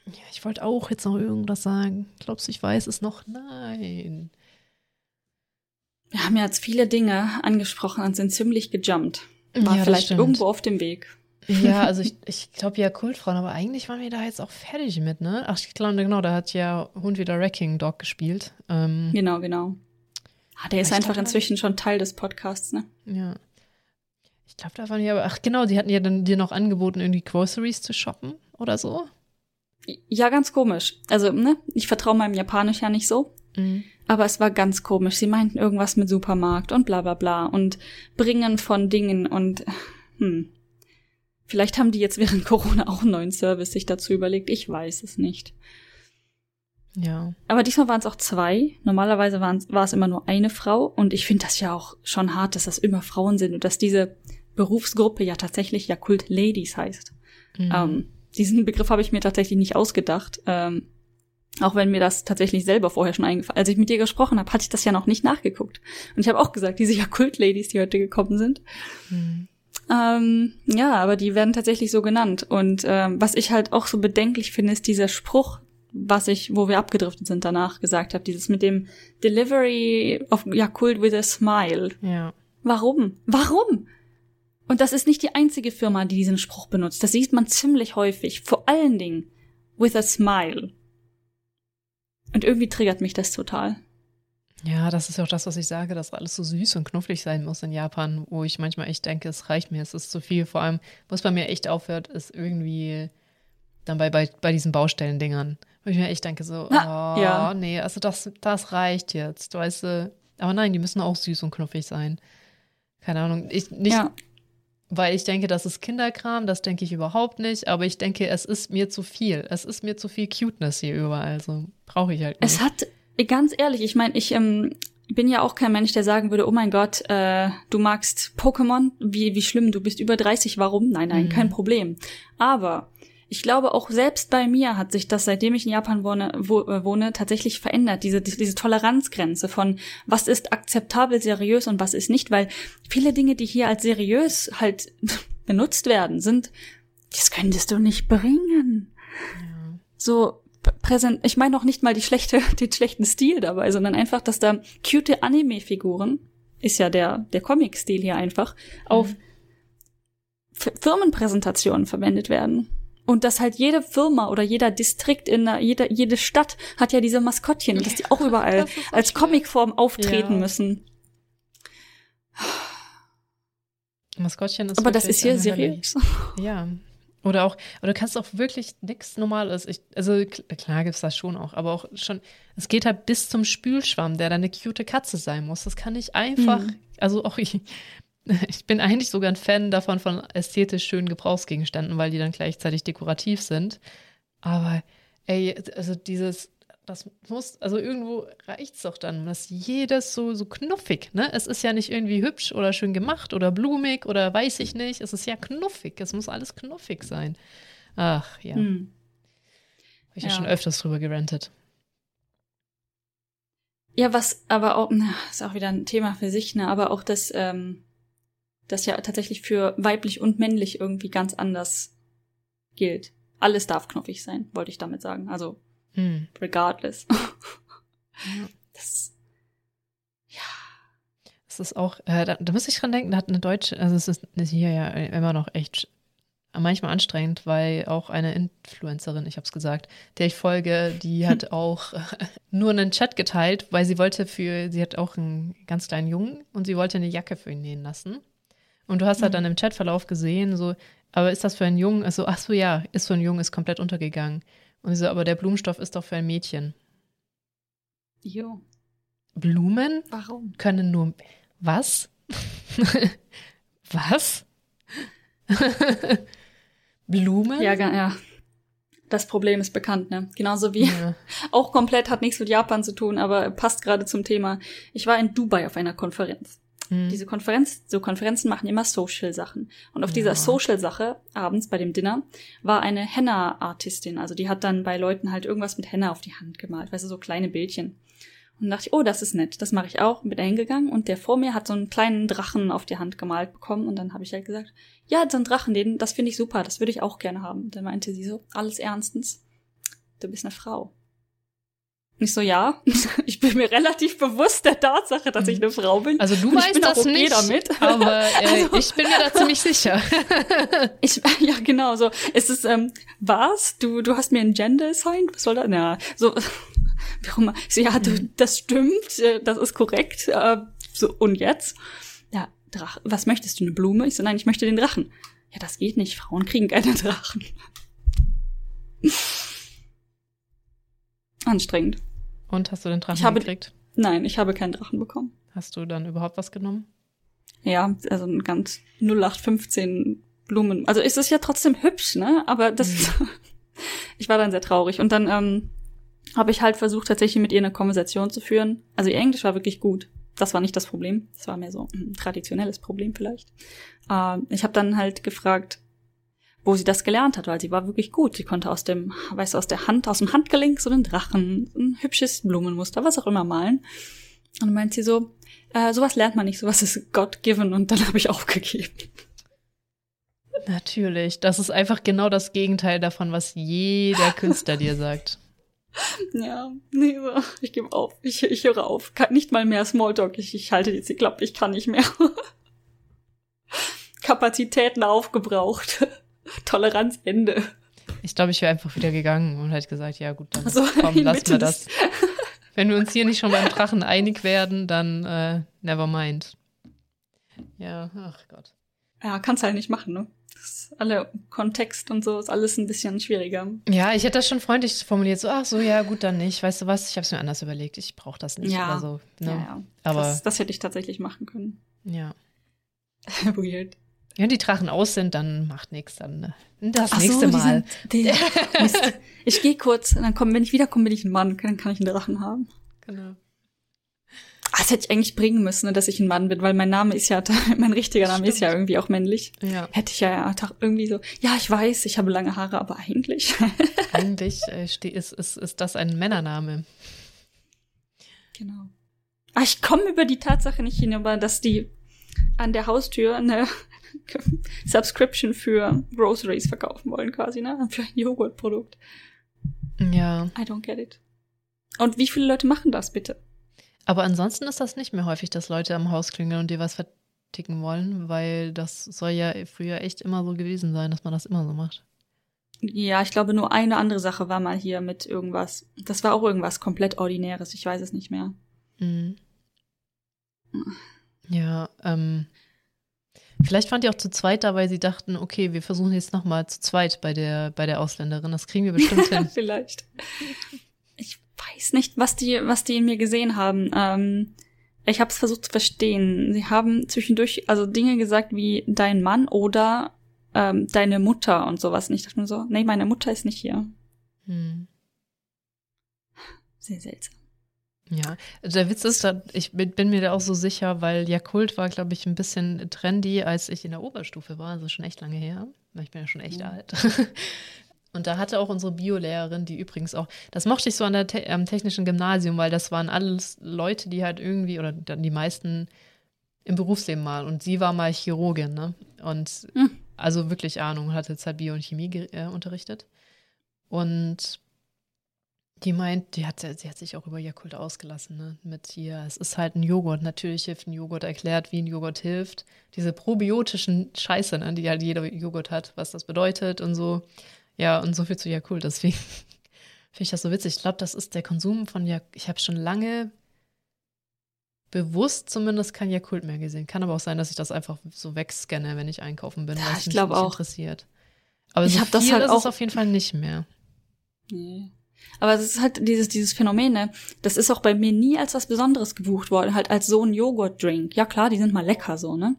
ja, ich wollte auch jetzt noch irgendwas sagen. Glaubst du, ich weiß es noch? Nein. Wir haben ja jetzt viele Dinge angesprochen und sind ziemlich gejumpt. War ja, vielleicht irgendwo auf dem Weg. Ja, also ich, ich glaube ja Kultfrauen, aber eigentlich waren wir da jetzt auch fertig mit, ne? Ach, ich glaube, genau, da hat ja Hund wieder Wrecking Dog gespielt. Ähm, genau, genau. Ah, der ist einfach inzwischen schon Teil des Podcasts, ne? Ja. Ich glaube, da waren die aber, ach genau, die hatten ja dann dir noch angeboten, irgendwie Groceries zu shoppen oder so. Ja, ganz komisch. Also, ne, ich vertraue meinem Japanisch ja nicht so. Mhm. Aber es war ganz komisch. Sie meinten irgendwas mit Supermarkt und bla bla bla und Bringen von Dingen und hm. Vielleicht haben die jetzt während Corona auch einen neuen Service sich dazu überlegt. Ich weiß es nicht. Ja. Aber diesmal waren es auch zwei. Normalerweise war es immer nur eine Frau. Und ich finde das ja auch schon hart, dass das immer Frauen sind und dass diese Berufsgruppe ja tatsächlich ja Kult Ladies heißt. Mhm. Ähm, diesen Begriff habe ich mir tatsächlich nicht ausgedacht. Ähm, auch wenn mir das tatsächlich selber vorher schon eingefallen Als ich mit dir gesprochen habe, hatte ich das ja noch nicht nachgeguckt. Und ich habe auch gesagt, diese ja Kult-Ladies, die heute gekommen sind. Mhm. Ähm, ja, aber die werden tatsächlich so genannt. Und ähm, was ich halt auch so bedenklich finde, ist dieser Spruch, was ich, wo wir abgedriftet sind danach gesagt habe, dieses mit dem Delivery of Yakult with a Smile. Ja. Warum? Warum? Und das ist nicht die einzige Firma, die diesen Spruch benutzt. Das sieht man ziemlich häufig. Vor allen Dingen with a smile. Und irgendwie triggert mich das total. Ja, das ist ja auch das, was ich sage, dass alles so süß und knuffig sein muss in Japan, wo ich manchmal echt denke, es reicht mir, es ist zu viel. Vor allem, was bei mir echt aufhört, ist irgendwie dann bei, bei, bei diesen Baustellen-Dingern. Wo ich mir echt denke, so, Na, oh, ja. nee, also das, das reicht jetzt, weißt du. Aber nein, die müssen auch süß und knuffig sein. Keine Ahnung. Ich, nicht, ja. Weil ich denke, das ist Kinderkram, das denke ich überhaupt nicht, aber ich denke, es ist mir zu viel. Es ist mir zu viel Cuteness hier überall, also brauche ich halt nicht. Es hat, ganz ehrlich, ich meine, ich ähm, bin ja auch kein Mensch, der sagen würde, oh mein Gott, äh, du magst Pokémon, wie, wie schlimm, du bist über 30, warum? Nein, nein, mhm. kein Problem. Aber ich glaube, auch selbst bei mir hat sich das, seitdem ich in Japan wohne, wo, äh, wohne tatsächlich verändert. Diese, diese Toleranzgrenze von was ist akzeptabel seriös und was ist nicht, weil viele Dinge, die hier als seriös halt benutzt werden, sind, das könntest du nicht bringen. Ja. So, präsent, ich meine noch nicht mal die schlechte, den schlechten Stil dabei, sondern einfach, dass da cute Anime-Figuren, ist ja der, der Comic-Stil hier einfach, mhm. auf Firmenpräsentationen verwendet werden. Und dass halt jede Firma oder jeder Distrikt in der, jede, jede Stadt hat ja diese Maskottchen, dass die auch überall als Comicform auftreten ja. müssen. Maskottchen ist Aber das ist hier seriös. Ja. Oder auch, oder du kannst auch wirklich nichts Normales. Ich, also klar gibt es das schon auch, aber auch schon, es geht halt bis zum Spülschwamm, der dann eine cute Katze sein muss. Das kann ich einfach, mhm. also auch ich, ich bin eigentlich sogar ein Fan davon von ästhetisch schönen Gebrauchsgegenständen, weil die dann gleichzeitig dekorativ sind. Aber ey, also dieses das muss, also irgendwo reicht es doch dann, dass jedes so, so knuffig, ne? Es ist ja nicht irgendwie hübsch oder schön gemacht oder blumig oder weiß ich nicht. Es ist ja knuffig. Es muss alles knuffig sein. Ach, ja. Hm. Habe ich ja. ja. schon öfters drüber gerantet. Ja, was aber auch, na, ist auch wieder ein Thema für sich, ne? Aber auch das, ähm, das ja tatsächlich für weiblich und männlich irgendwie ganz anders gilt. Alles darf knuffig sein, wollte ich damit sagen. Also hm. Regardless. ja. Das, ja. Es ist auch, äh, da, da muss ich dran denken, da hat eine deutsche, also es ist hier ja immer noch echt manchmal anstrengend, weil auch eine Influencerin, ich habe es gesagt, der ich folge, die hat auch nur einen Chat geteilt, weil sie wollte für, sie hat auch einen ganz kleinen Jungen und sie wollte eine Jacke für ihn nähen lassen. Und du hast halt mhm. dann im Chatverlauf gesehen, so, aber ist das für einen Jungen? Also, ach so, ja, ist für einen Jungen, ist komplett untergegangen. Und sie so, aber der Blumenstoff ist doch für ein Mädchen. Jo. Blumen? Warum? Können nur. Was? Was? Blumen? Ja, ja. Das Problem ist bekannt, ne? Genauso wie ja. auch komplett hat nichts mit Japan zu tun, aber passt gerade zum Thema. Ich war in Dubai auf einer Konferenz. Mhm. Diese Konferenz, so Konferenzen machen immer Social-Sachen. Und auf ja. dieser Social-Sache, abends bei dem Dinner, war eine Henna-Artistin. Also die hat dann bei Leuten halt irgendwas mit Henna auf die Hand gemalt, weißt du, so kleine Bildchen. Und dachte ich, oh, das ist nett, das mache ich auch. Bin da hingegangen und der vor mir hat so einen kleinen Drachen auf die Hand gemalt bekommen. Und dann habe ich halt gesagt, ja, so ein Drachen, den, das finde ich super, das würde ich auch gerne haben. Und dann meinte sie so, alles ernstens, du bist eine Frau. Ich so, ja, ich bin mir relativ bewusst der Tatsache, dass ich eine Frau bin. Also du weißt das okay nicht, damit. aber äh, also, ich bin mir da ziemlich sicher. ich, ja, genau, so. Es ist, ähm, was? Du, du hast mir ein Gender assigned? Was soll das? Na, so, wie auch immer. Ich so, ja, du, mhm. das stimmt, äh, das ist korrekt. Äh, so, und jetzt? Ja, Drache, was möchtest du, eine Blume? Ich so, nein, ich möchte den Drachen. Ja, das geht nicht, Frauen kriegen keine Drachen. Anstrengend. Und hast du den Drachen ich habe, gekriegt? Nein, ich habe keinen Drachen bekommen. Hast du dann überhaupt was genommen? Ja, also ein ganz 0815 Blumen. Also ist es ja trotzdem hübsch, ne? Aber das, mhm. ich war dann sehr traurig. Und dann ähm, habe ich halt versucht, tatsächlich mit ihr eine Konversation zu führen. Also ihr Englisch war wirklich gut. Das war nicht das Problem. Das war mehr so ein traditionelles Problem vielleicht. Äh, ich habe dann halt gefragt, wo sie das gelernt hat, weil sie war wirklich gut. Sie konnte aus dem, weißt du, aus der Hand, aus dem Handgelenk so einen Drachen, ein hübsches Blumenmuster, was auch immer malen. Und dann meint sie so, äh, sowas lernt man nicht, sowas ist God-given und dann habe ich aufgegeben. Natürlich, das ist einfach genau das Gegenteil davon, was jeder Künstler dir sagt. Ja, nee, so, ich gebe auf. Ich, ich höre auf. Kann nicht mal mehr Smalltalk. Ich, ich halte jetzt die Klappe, ich kann nicht mehr. Kapazitäten aufgebraucht. Toleranz Ende. Ich glaube, ich wäre einfach wieder gegangen und hätte gesagt, ja gut, dann also, komm, lassen wir das. Wenn wir uns hier nicht schon beim Drachen einig werden, dann äh, never mind. Ja, ach Gott. Ja, kannst halt nicht machen, ne? Das alle Kontext und so ist alles ein bisschen schwieriger. Ja, ich hätte das schon freundlich formuliert, so, ach so, ja, gut, dann nicht. Weißt du was, ich habe es mir anders überlegt, ich brauche das nicht ja. oder so. Ne? Ja, ja. Aber das, das hätte ich tatsächlich machen können. Ja. Weird. Wenn die Drachen aus sind, dann macht nichts. Dann ne? das Ach nächste so, Mal. Die sind, die, ich gehe kurz, und dann komm, wenn ich wiederkomme, bin ich ein Mann, dann kann ich einen Drachen haben. Genau. Ah, das hätte ich eigentlich bringen müssen, ne, dass ich ein Mann bin, weil mein Name ist ja, mein richtiger Name Stimmt. ist ja irgendwie auch männlich. Ja. Hätte ich ja irgendwie so, ja, ich weiß, ich habe lange Haare, aber eigentlich. eigentlich äh, ist, ist, ist das ein Männername. Genau. Ah, ich komme über die Tatsache nicht hin, aber dass die an der Haustür eine Subscription für Groceries verkaufen wollen, quasi, ne? Für ein Joghurtprodukt. Ja. I don't get it. Und wie viele Leute machen das bitte? Aber ansonsten ist das nicht mehr häufig, dass Leute am Haus klingeln und dir was verticken wollen, weil das soll ja früher echt immer so gewesen sein, dass man das immer so macht. Ja, ich glaube, nur eine andere Sache war mal hier mit irgendwas. Das war auch irgendwas komplett Ordinäres. Ich weiß es nicht mehr. Mhm. Ja, ähm, Vielleicht waren die auch zu zweit da, weil sie dachten, okay, wir versuchen jetzt nochmal zu zweit bei der, bei der Ausländerin. Das kriegen wir bestimmt hin. Vielleicht. Ich weiß nicht, was die, was die in mir gesehen haben. Ähm, ich habe es versucht zu verstehen. Sie haben zwischendurch also Dinge gesagt wie dein Mann oder ähm, deine Mutter und sowas. Und ich dachte nur so, nee, meine Mutter ist nicht hier. Hm. Sehr seltsam. Ja, der Witz ist, ich bin mir da auch so sicher, weil Jakult war, glaube ich, ein bisschen trendy, als ich in der Oberstufe war, also schon echt lange her. Ich bin ja schon echt ja. alt. Und da hatte auch unsere Biolehrerin, die übrigens auch, das mochte ich so an der te am technischen Gymnasium, weil das waren alles Leute, die halt irgendwie, oder dann die meisten im Berufsleben mal. Und sie war mal Chirurgin, ne? Und hm. also wirklich Ahnung, hatte jetzt halt Bio und Chemie äh, unterrichtet. Und die meint, die hat, sie hat sich auch über Jakult ausgelassen, ne? Mit hier, es ist halt ein Joghurt. Natürlich hilft ein Joghurt, erklärt, wie ein Joghurt hilft. Diese probiotischen Scheiße, ne, die halt jeder Joghurt hat, was das bedeutet und so. Ja, und so viel zu Jakult. Deswegen finde ich das so witzig. Ich glaube, das ist der Konsum von Jakult. Ich habe schon lange bewusst zumindest kein Jakult mehr gesehen. Kann aber auch sein, dass ich das einfach so wegscanne, wenn ich einkaufen bin, ja, weil es mich nicht auch. interessiert. Aber ich so habe das halt ist auch auf jeden Fall nicht mehr. Nee. Aber es ist halt dieses, dieses Phänomen, ne? Das ist auch bei mir nie als was Besonderes gebucht worden, halt als so ein Joghurt-Drink. Ja klar, die sind mal lecker so, ne?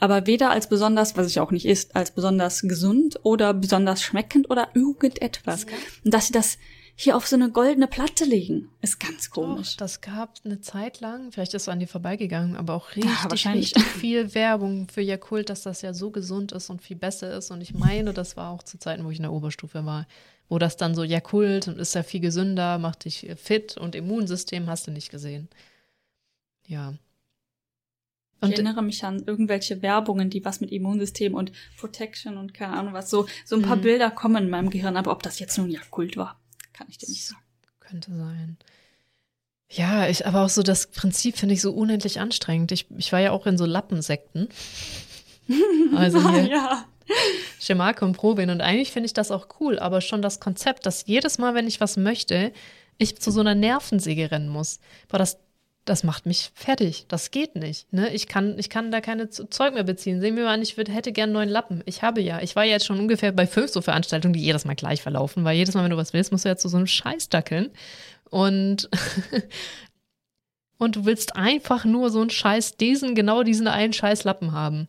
Aber weder als besonders, was ich auch nicht ist, als besonders gesund oder besonders schmeckend oder irgendetwas. Und dass sie das hier auf so eine goldene Platte legen, ist ganz komisch. Doch, das gab eine Zeit lang, vielleicht ist es an dir vorbeigegangen, aber auch richtig, ja, richtig viel Werbung für Jakult, dass das ja so gesund ist und viel besser ist. Und ich meine, das war auch zu Zeiten, wo ich in der Oberstufe war wo das dann so, ja, Kult und ist ja viel gesünder, macht dich fit und Immunsystem hast du nicht gesehen. Ja. Und ich erinnere mich an irgendwelche Werbungen, die was mit Immunsystem und Protection und keine Ahnung was, so, so ein paar mhm. Bilder kommen in meinem Gehirn, aber ob das jetzt nun ja Kult war, kann ich dir nicht sagen. Könnte sein. Ja, ich, aber auch so das Prinzip finde ich so unendlich anstrengend. Ich, ich war ja auch in so Lappensekten. Also hier, ja. Schemake und Probin. Und eigentlich finde ich das auch cool, aber schon das Konzept, dass jedes Mal, wenn ich was möchte, ich zu so einer Nervensäge rennen muss. Boah, das, das macht mich fertig. Das geht nicht. Ne? Ich, kann, ich kann da keine Zeug mehr beziehen. Sehen wir mal an, ich würd, hätte gern neuen Lappen. Ich habe ja. Ich war jetzt schon ungefähr bei fünf so Veranstaltungen, die jedes Mal gleich verlaufen, weil jedes Mal, wenn du was willst, musst du ja zu so einem Scheiß dackeln. Und und du willst einfach nur so einen Scheiß, diesen, genau diesen einen Scheiß Lappen haben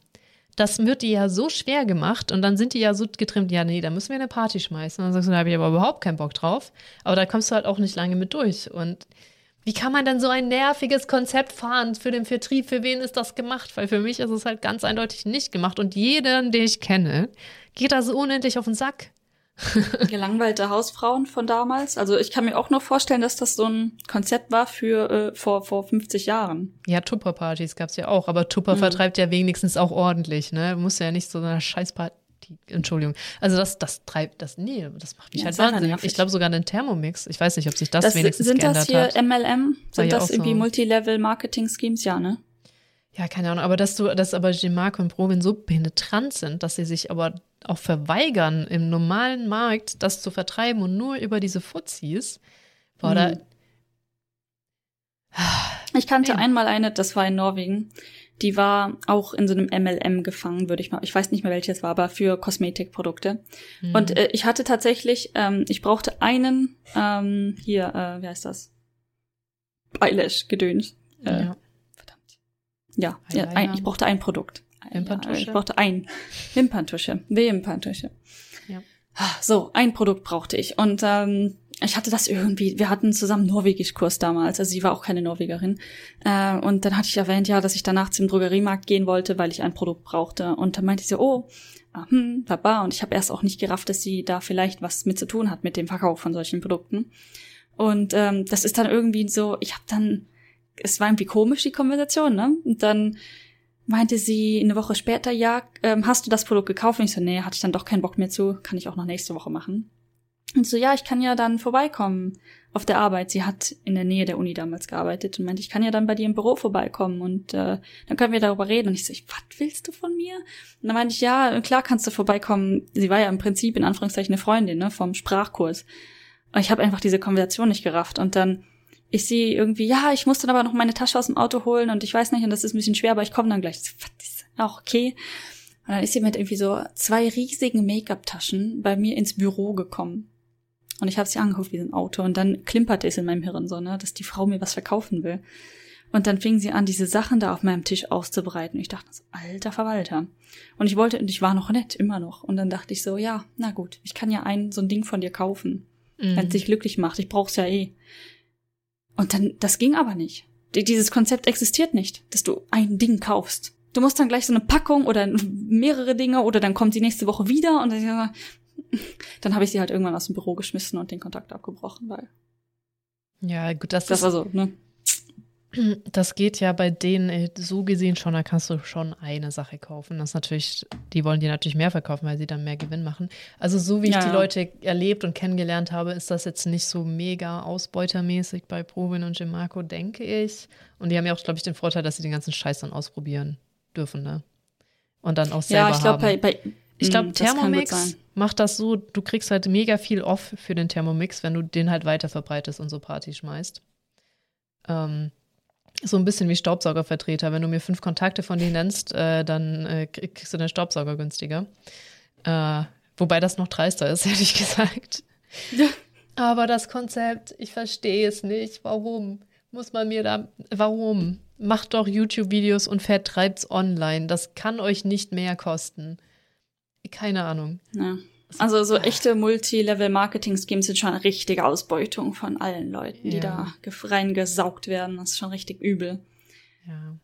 das wird dir ja so schwer gemacht und dann sind die ja so getrimmt, ja, nee, da müssen wir eine Party schmeißen. Und dann sagst du, da habe ich aber überhaupt keinen Bock drauf. Aber da kommst du halt auch nicht lange mit durch. Und wie kann man dann so ein nerviges Konzept fahren für den Vertrieb? Für wen ist das gemacht? Weil für mich ist es halt ganz eindeutig nicht gemacht. Und jeden, den ich kenne, geht da so unendlich auf den Sack. Gelangweilte Hausfrauen von damals. Also ich kann mir auch nur vorstellen, dass das so ein Konzept war für äh, vor, vor 50 Jahren. Ja, Tupper-Partys gab's ja auch, aber Tupper mhm. vertreibt ja wenigstens auch ordentlich, ne? Du musst ja nicht so eine Scheißparty. Entschuldigung. Also das, das treibt, das, nee, das macht mich ja, halt wahnsinnig. Ich glaube sogar einen Thermomix. Ich weiß nicht, ob sich das, das wenigstens geändert hat. Sind das hier MLM? Sind das irgendwie so. Multilevel-Marketing-Schemes? Ja, ne? Ja, keine Ahnung. Aber dass du, dass aber Gemark und Probin so penetrant sind, dass sie sich aber auch verweigern, im normalen Markt das zu vertreiben und nur über diese Fuzis. Boah, mhm. da. Ich kannte ja. einmal eine, das war in Norwegen. Die war auch in so einem MLM gefangen, würde ich mal. Ich weiß nicht mehr welches war, aber für Kosmetikprodukte. Mhm. Und äh, ich hatte tatsächlich, ähm, ich brauchte einen, ähm, hier, äh, wie heißt das? Eyelash-Gedöns. Äh, ja. Verdammt. Ja, ja ein, ich brauchte ein Produkt. Wimperntusche? Ja, ich brauchte ein. Wimperntusche. Wimperntusche. Ja. So, ein Produkt brauchte ich. Und ähm, ich hatte das irgendwie, wir hatten zusammen Norwegisch-Kurs damals, also sie war auch keine Norwegerin. Äh, und dann hatte ich erwähnt, ja, dass ich danach zum Drogeriemarkt gehen wollte, weil ich ein Produkt brauchte. Und dann meinte sie, oh, ah, hm, baba. Und ich habe erst auch nicht gerafft, dass sie da vielleicht was mit zu tun hat mit dem Verkauf von solchen Produkten. Und ähm, das ist dann irgendwie so, ich habe dann, es war irgendwie komisch, die Konversation, ne? Und dann meinte sie eine Woche später, ja, ähm, hast du das Produkt gekauft? Und ich so, nee, hatte ich dann doch keinen Bock mehr zu, kann ich auch noch nächste Woche machen. Und so, ja, ich kann ja dann vorbeikommen auf der Arbeit. Sie hat in der Nähe der Uni damals gearbeitet und meinte, ich kann ja dann bei dir im Büro vorbeikommen und äh, dann können wir darüber reden. Und ich so, was willst du von mir? Und dann meinte ich, ja, klar kannst du vorbeikommen. Sie war ja im Prinzip in Anführungszeichen eine Freundin, ne, vom Sprachkurs. Und ich habe einfach diese Konversation nicht gerafft. Und dann ich sehe irgendwie, ja, ich muss dann aber noch meine Tasche aus dem Auto holen und ich weiß nicht, und das ist ein bisschen schwer, aber ich komme dann gleich. Was ist, auch okay. Und dann ist sie mit irgendwie so zwei riesigen Make-up-Taschen bei mir ins Büro gekommen. Und ich habe sie angeguckt wie so ein Auto und dann klimperte es in meinem Hirn so, ne, dass die Frau mir was verkaufen will. Und dann fing sie an, diese Sachen da auf meinem Tisch auszubereiten. Und ich dachte so, alter Verwalter. Und ich wollte, und ich war noch nett, immer noch. Und dann dachte ich so, ja, na gut, ich kann ja ein, so ein Ding von dir kaufen. Mhm. Wenn es dich glücklich macht. Ich brauch's ja eh. Und dann, das ging aber nicht. Dieses Konzept existiert nicht, dass du ein Ding kaufst. Du musst dann gleich so eine Packung oder mehrere Dinge oder dann kommt sie nächste Woche wieder und dann, dann habe ich sie halt irgendwann aus dem Büro geschmissen und den Kontakt abgebrochen, weil. Ja, gut, das, das war so, ne? Das geht ja bei denen äh, so gesehen schon, da kannst du schon eine Sache kaufen. Das ist natürlich, die wollen dir natürlich mehr verkaufen, weil sie dann mehr Gewinn machen. Also so wie ich ja. die Leute erlebt und kennengelernt habe, ist das jetzt nicht so mega ausbeutermäßig bei Provin und Gemarco, denke ich. Und die haben ja auch, glaube ich, den Vorteil, dass sie den ganzen Scheiß dann ausprobieren dürfen, ne? Und dann auch selber Ja, ich glaube, bei, bei ich glaube, hm, Thermomix macht das so, du kriegst halt mega viel off für den Thermomix, wenn du den halt weiter verbreitest und so Party schmeißt. Ähm, so ein bisschen wie Staubsaugervertreter. Wenn du mir fünf Kontakte von denen nennst, äh, dann äh, kriegst du den Staubsauger günstiger. Äh, wobei das noch dreister ist, ehrlich gesagt. Ja. Aber das Konzept, ich verstehe es nicht. Warum muss man mir da, warum? Macht doch YouTube-Videos und vertreibt's online. Das kann euch nicht mehr kosten. Keine Ahnung. Ja. Also so echte Multi-Level-Marketing-Schemes sind schon eine richtige Ausbeutung von allen Leuten, die ja. da reingesaugt werden. Das ist schon richtig übel. Ja.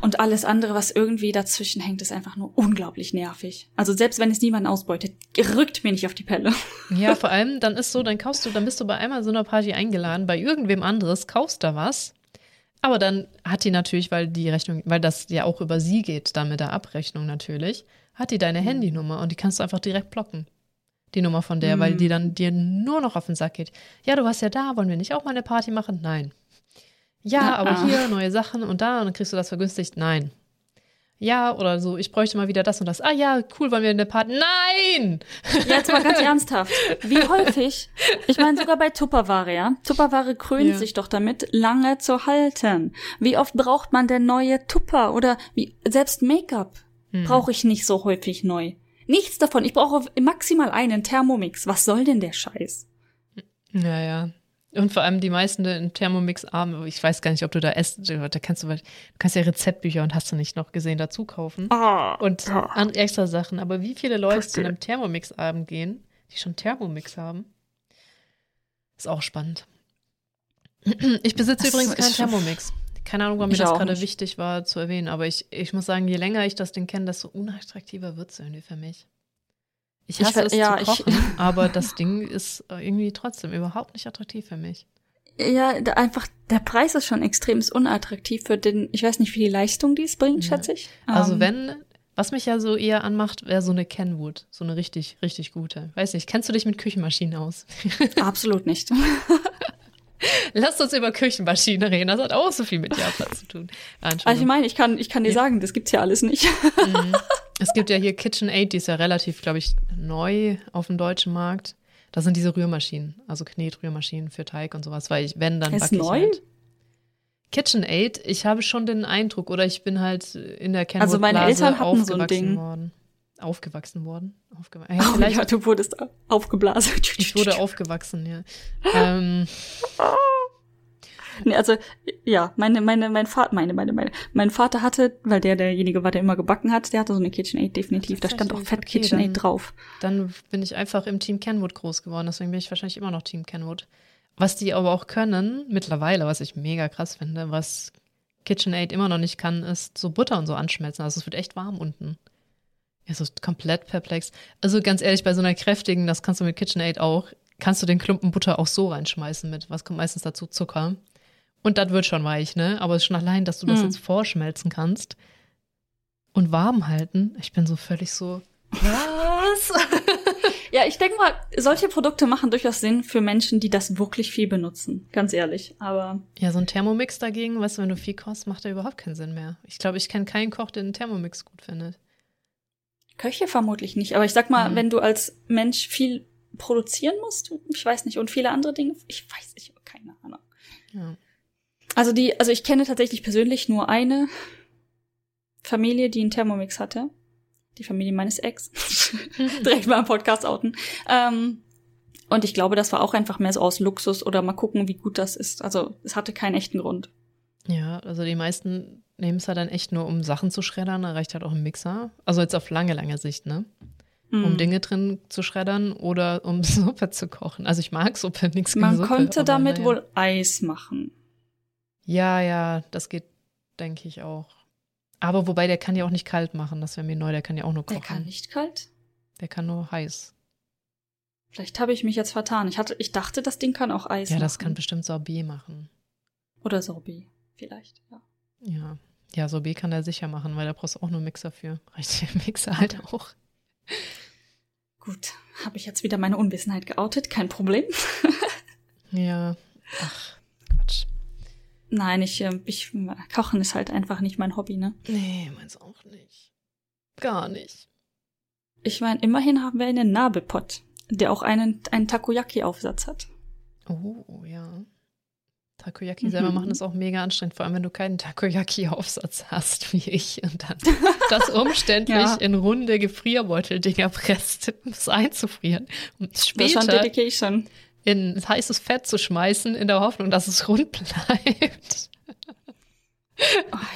Und alles andere, was irgendwie dazwischen hängt, ist einfach nur unglaublich nervig. Also selbst wenn es niemand ausbeutet, rückt mir nicht auf die Pelle. Ja, vor allem, dann ist so, dann kaufst du, dann bist du bei einmal so einer Party eingeladen, bei irgendwem anderes, kaufst da was. Aber dann hat die natürlich, weil die Rechnung, weil das ja auch über sie geht, dann mit der Abrechnung natürlich, hat die deine mhm. Handynummer und die kannst du einfach direkt blocken die Nummer von der, mm. weil die mhm. dann dir nur noch auf den Sack geht. Ja, du warst ja da, wollen wir nicht auch mal eine Party machen? Nein. Ja, Na, aber ah. hier neue Sachen und da und dann kriegst du das vergünstigt? Nein. Ja, oder so, ich bräuchte mal wieder das und das. Ah ja, cool, wollen wir eine Party? Nein! Jetzt mal ganz ernsthaft. Wie häufig? Ich meine, sogar bei Tupperware, ja? Tupperware krönt ja. sich doch damit, lange zu halten. Wie oft braucht man denn neue Tupper? Oder wie, selbst Make-up hm. brauche ich nicht so häufig neu. Nichts davon. Ich brauche maximal einen Thermomix. Was soll denn der Scheiß? Naja. Und vor allem die meisten in Thermomix armen, ich weiß gar nicht, ob du da esst, da kannst du, du kannst ja Rezeptbücher und hast du nicht noch gesehen dazu kaufen. Oh, und oh. extra Sachen. Aber wie viele Leute zu einem Thermomix-Abend gehen, die schon Thermomix haben, ist auch spannend. Ich besitze das übrigens keinen Thermomix. Keine Ahnung, warum mir das gerade wichtig war zu erwähnen, aber ich, ich muss sagen, je länger ich das Ding kenne, desto unattraktiver wird es irgendwie für mich. Ich hasse ich, es ja, zu kochen, ich, aber das Ding ist irgendwie trotzdem überhaupt nicht attraktiv für mich. Ja, einfach, der Preis ist schon extrem unattraktiv für den, ich weiß nicht, wie die Leistung die es bringt, ja. schätze ich. Also um, wenn, was mich ja so eher anmacht, wäre so eine Kenwood, so eine richtig, richtig gute. Weiß nicht, kennst du dich mit Küchenmaschinen aus? Absolut nicht. Lasst uns über Küchenmaschinen reden. Das hat auch so viel mit Japan zu tun. Also ich meine, ich kann, ich kann dir sagen, das gibt's ja alles nicht. Mhm. Es gibt ja hier KitchenAid, die ist ja relativ, glaube ich, neu auf dem deutschen Markt. Das sind diese Rührmaschinen, also Knetrührmaschinen für Teig und sowas, weil ich, wenn, dann backe ich neu? halt. KitchenAid, ich habe schon den Eindruck, oder ich bin halt in der Kenwood Also meine Eltern hatten so ein Ding. Worden. Aufgewachsen worden. Aufgew ja, oh, ja, du wurdest aufgeblasen. Ich wurde aufgewachsen, ja. ähm. Nee, also ja, meine, meine, mein Vater, meine, meine, meine, mein Vater hatte, weil der derjenige war, der immer gebacken hat, der hatte so eine KitchenAid definitiv. Da stand auch Fett okay, KitchenAid drauf. Dann bin ich einfach im Team Kenwood groß geworden, deswegen bin ich wahrscheinlich immer noch Team Kenwood. Was die aber auch können, mittlerweile, was ich mega krass finde, was KitchenAid immer noch nicht kann, ist so Butter und so anschmelzen. Also es wird echt warm unten. Ja, so komplett perplex. Also ganz ehrlich, bei so einer kräftigen, das kannst du mit KitchenAid auch, kannst du den Klumpen Butter auch so reinschmeißen mit, was kommt meistens dazu? Zucker. Und das wird schon weich, ne? Aber es ist schon allein, dass du das hm. jetzt vorschmelzen kannst und warm halten. Ich bin so völlig so, was? ja, ich denke mal, solche Produkte machen durchaus Sinn für Menschen, die das wirklich viel benutzen. Ganz ehrlich. Aber. Ja, so ein Thermomix dagegen, weißt du, wenn du viel kostest, macht der überhaupt keinen Sinn mehr. Ich glaube, ich kenne keinen Koch, der einen Thermomix gut findet. Köche vermutlich nicht, aber ich sag mal, mhm. wenn du als Mensch viel produzieren musst, ich weiß nicht, und viele andere Dinge, ich weiß nicht, keine Ahnung. Ja. Also die, also ich kenne tatsächlich persönlich nur eine Familie, die einen Thermomix hatte. Die Familie meines Ex. Direkt mal im Podcast outen. Ähm, und ich glaube, das war auch einfach mehr so aus Luxus oder mal gucken, wie gut das ist. Also es hatte keinen echten Grund. Ja, also die meisten nehmen es halt dann echt nur, um Sachen zu schreddern. Da reicht halt auch ein Mixer. Also jetzt auf lange, lange Sicht, ne? Mm. Um Dinge drin zu schreddern oder um Suppe zu kochen. Also ich mag Suppe, nichts Man Suppe, konnte damit naja. wohl Eis machen. Ja, ja, das geht, denke ich auch. Aber wobei, der kann ja auch nicht kalt machen. Das wäre mir neu, der kann ja auch nur kochen. Der kann nicht kalt? Der kann nur heiß. Vielleicht habe ich mich jetzt vertan. Ich, hatte, ich dachte, das Ding kann auch Eis ja, machen. Ja, das kann bestimmt Sorbet machen. Oder Sorbet, vielleicht, ja. Ja. Ja, Sorbet kann der sicher machen, weil da brauchst du auch nur Mixer für. Reicht der Mixer halt auch. Gut, habe ich jetzt wieder meine Unwissenheit geoutet, kein Problem. ja, ach, Quatsch. Nein, ich, ähm, ich, Kochen ist halt einfach nicht mein Hobby, ne? Nee, meins auch nicht. Gar nicht. Ich meine, immerhin haben wir einen Nabelpott, der auch einen, einen Takoyaki-Aufsatz hat. Oh, ja. Takoyaki mhm. selber machen ist auch mega anstrengend, vor allem wenn du keinen Takoyaki-Aufsatz hast, wie ich, und dann das umständlich ja. in runde Gefrierbeutel-Dinger presst, um es einzufrieren. Und später in heißes Fett zu schmeißen, in der Hoffnung, dass es rund bleibt.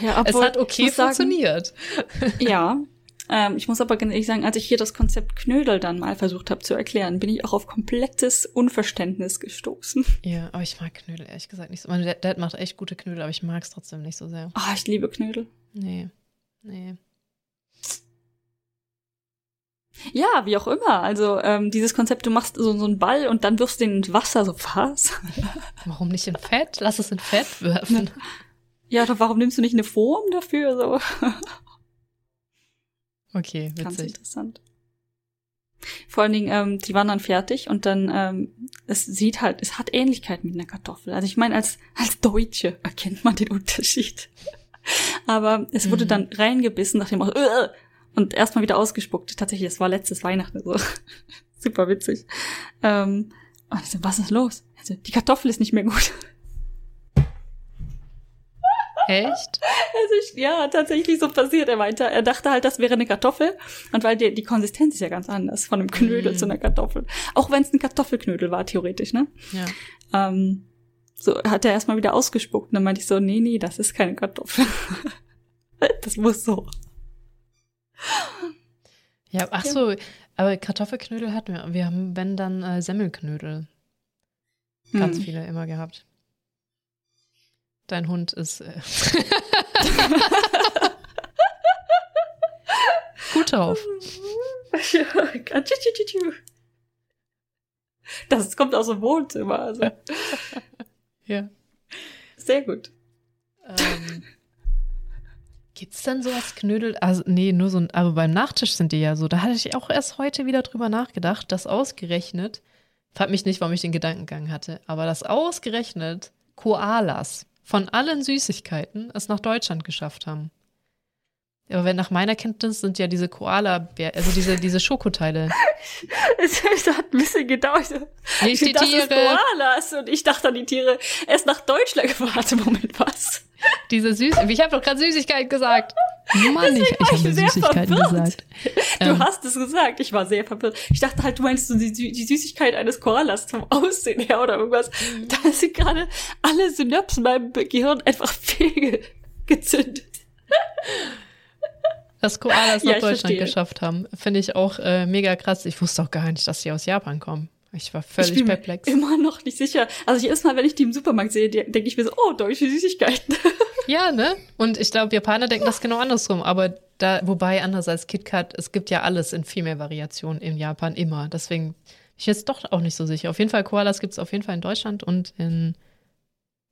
Ja, es hat okay funktioniert. Sagen, ja, ähm, ich muss aber ganz ehrlich sagen, als ich hier das Konzept Knödel dann mal versucht habe zu erklären, bin ich auch auf komplettes Unverständnis gestoßen. Ja, aber ich mag Knödel ehrlich gesagt nicht so. Mein Dad macht echt gute Knödel, aber ich mag es trotzdem nicht so sehr. Ah, oh, ich liebe Knödel. Nee, nee. Ja, wie auch immer. Also ähm, dieses Konzept, du machst so, so einen Ball und dann wirfst du den ins Wasser, so was? Warum nicht in Fett? Lass es in Fett werfen. Ja, doch warum nimmst du nicht eine Form dafür? So. Okay, witzig. Ganz interessant. Vor allen Dingen, ähm, die waren dann fertig und dann, ähm, es sieht halt, es hat Ähnlichkeit mit einer Kartoffel. Also ich meine, als, als Deutsche erkennt man den Unterschied. Aber es wurde mhm. dann reingebissen nach dem Motto, Ugh! und erstmal wieder ausgespuckt. Tatsächlich, es war letztes Weihnachten so. Super witzig. Ähm, und ich so, was ist los? Also, die Kartoffel ist nicht mehr gut. Echt? Also ich, ja, tatsächlich so passiert. Er meinte, er dachte halt, das wäre eine Kartoffel. Und weil die, die Konsistenz ist ja ganz anders von einem Knödel mm. zu einer Kartoffel. Auch wenn es ein Kartoffelknödel war, theoretisch, ne? Ja. Ähm, so hat er erstmal wieder ausgespuckt. Und dann meinte ich so, nee, nee, das ist keine Kartoffel. das muss so. Ja, ach so, ja. aber Kartoffelknödel hatten wir. Wir haben, wenn dann, äh, Semmelknödel. Ganz hm. viele immer gehabt. Dein Hund ist äh gut drauf. Das kommt aus dem Wohnzimmer. Also. ja. Sehr gut. Ähm, gibt's dann so als Knödel? Also, nee, nur so ein, aber beim Nachtisch sind die ja so. Da hatte ich auch erst heute wieder drüber nachgedacht, dass ausgerechnet, frag mich nicht, warum ich den Gedankengang hatte, aber dass ausgerechnet Koalas von allen Süßigkeiten es nach Deutschland geschafft haben. Aber wenn nach meiner Kenntnis sind ja diese Koala, also diese, diese Schokoteile. es, es hat ein bisschen gedauert. Nicht die das Tiere. Ist Koalas und ich dachte an die Tiere erst nach Deutschland gefahren. Moment, was? Diese Süß, ich habe doch gerade Süßigkeit gesagt. Mann, ich, ich habe Süßigkeiten gesagt. Du ähm. hast es gesagt. Ich war sehr verwirrt. Ich dachte halt, du meinst so die, die Süßigkeit eines Koalas vom Aussehen her oder irgendwas. Da sind gerade alle Synapsen beim Gehirn einfach fehlgezündet. Dass Koalas nach ja, Deutschland verstehe. geschafft haben, finde ich auch äh, mega krass. Ich wusste auch gar nicht, dass sie aus Japan kommen. Ich war völlig ich bin perplex. Immer noch nicht sicher. Also jedes Mal, wenn ich die im Supermarkt sehe, denke ich mir so, oh, deutsche Süßigkeiten. Ja, ne? Und ich glaube, Japaner denken das genau andersrum. Aber da, wobei anders als KitKat, es gibt ja alles in viel mehr Variationen in Japan immer. Deswegen bin ich jetzt doch auch nicht so sicher. Auf jeden Fall, Koalas gibt es auf jeden Fall in Deutschland und in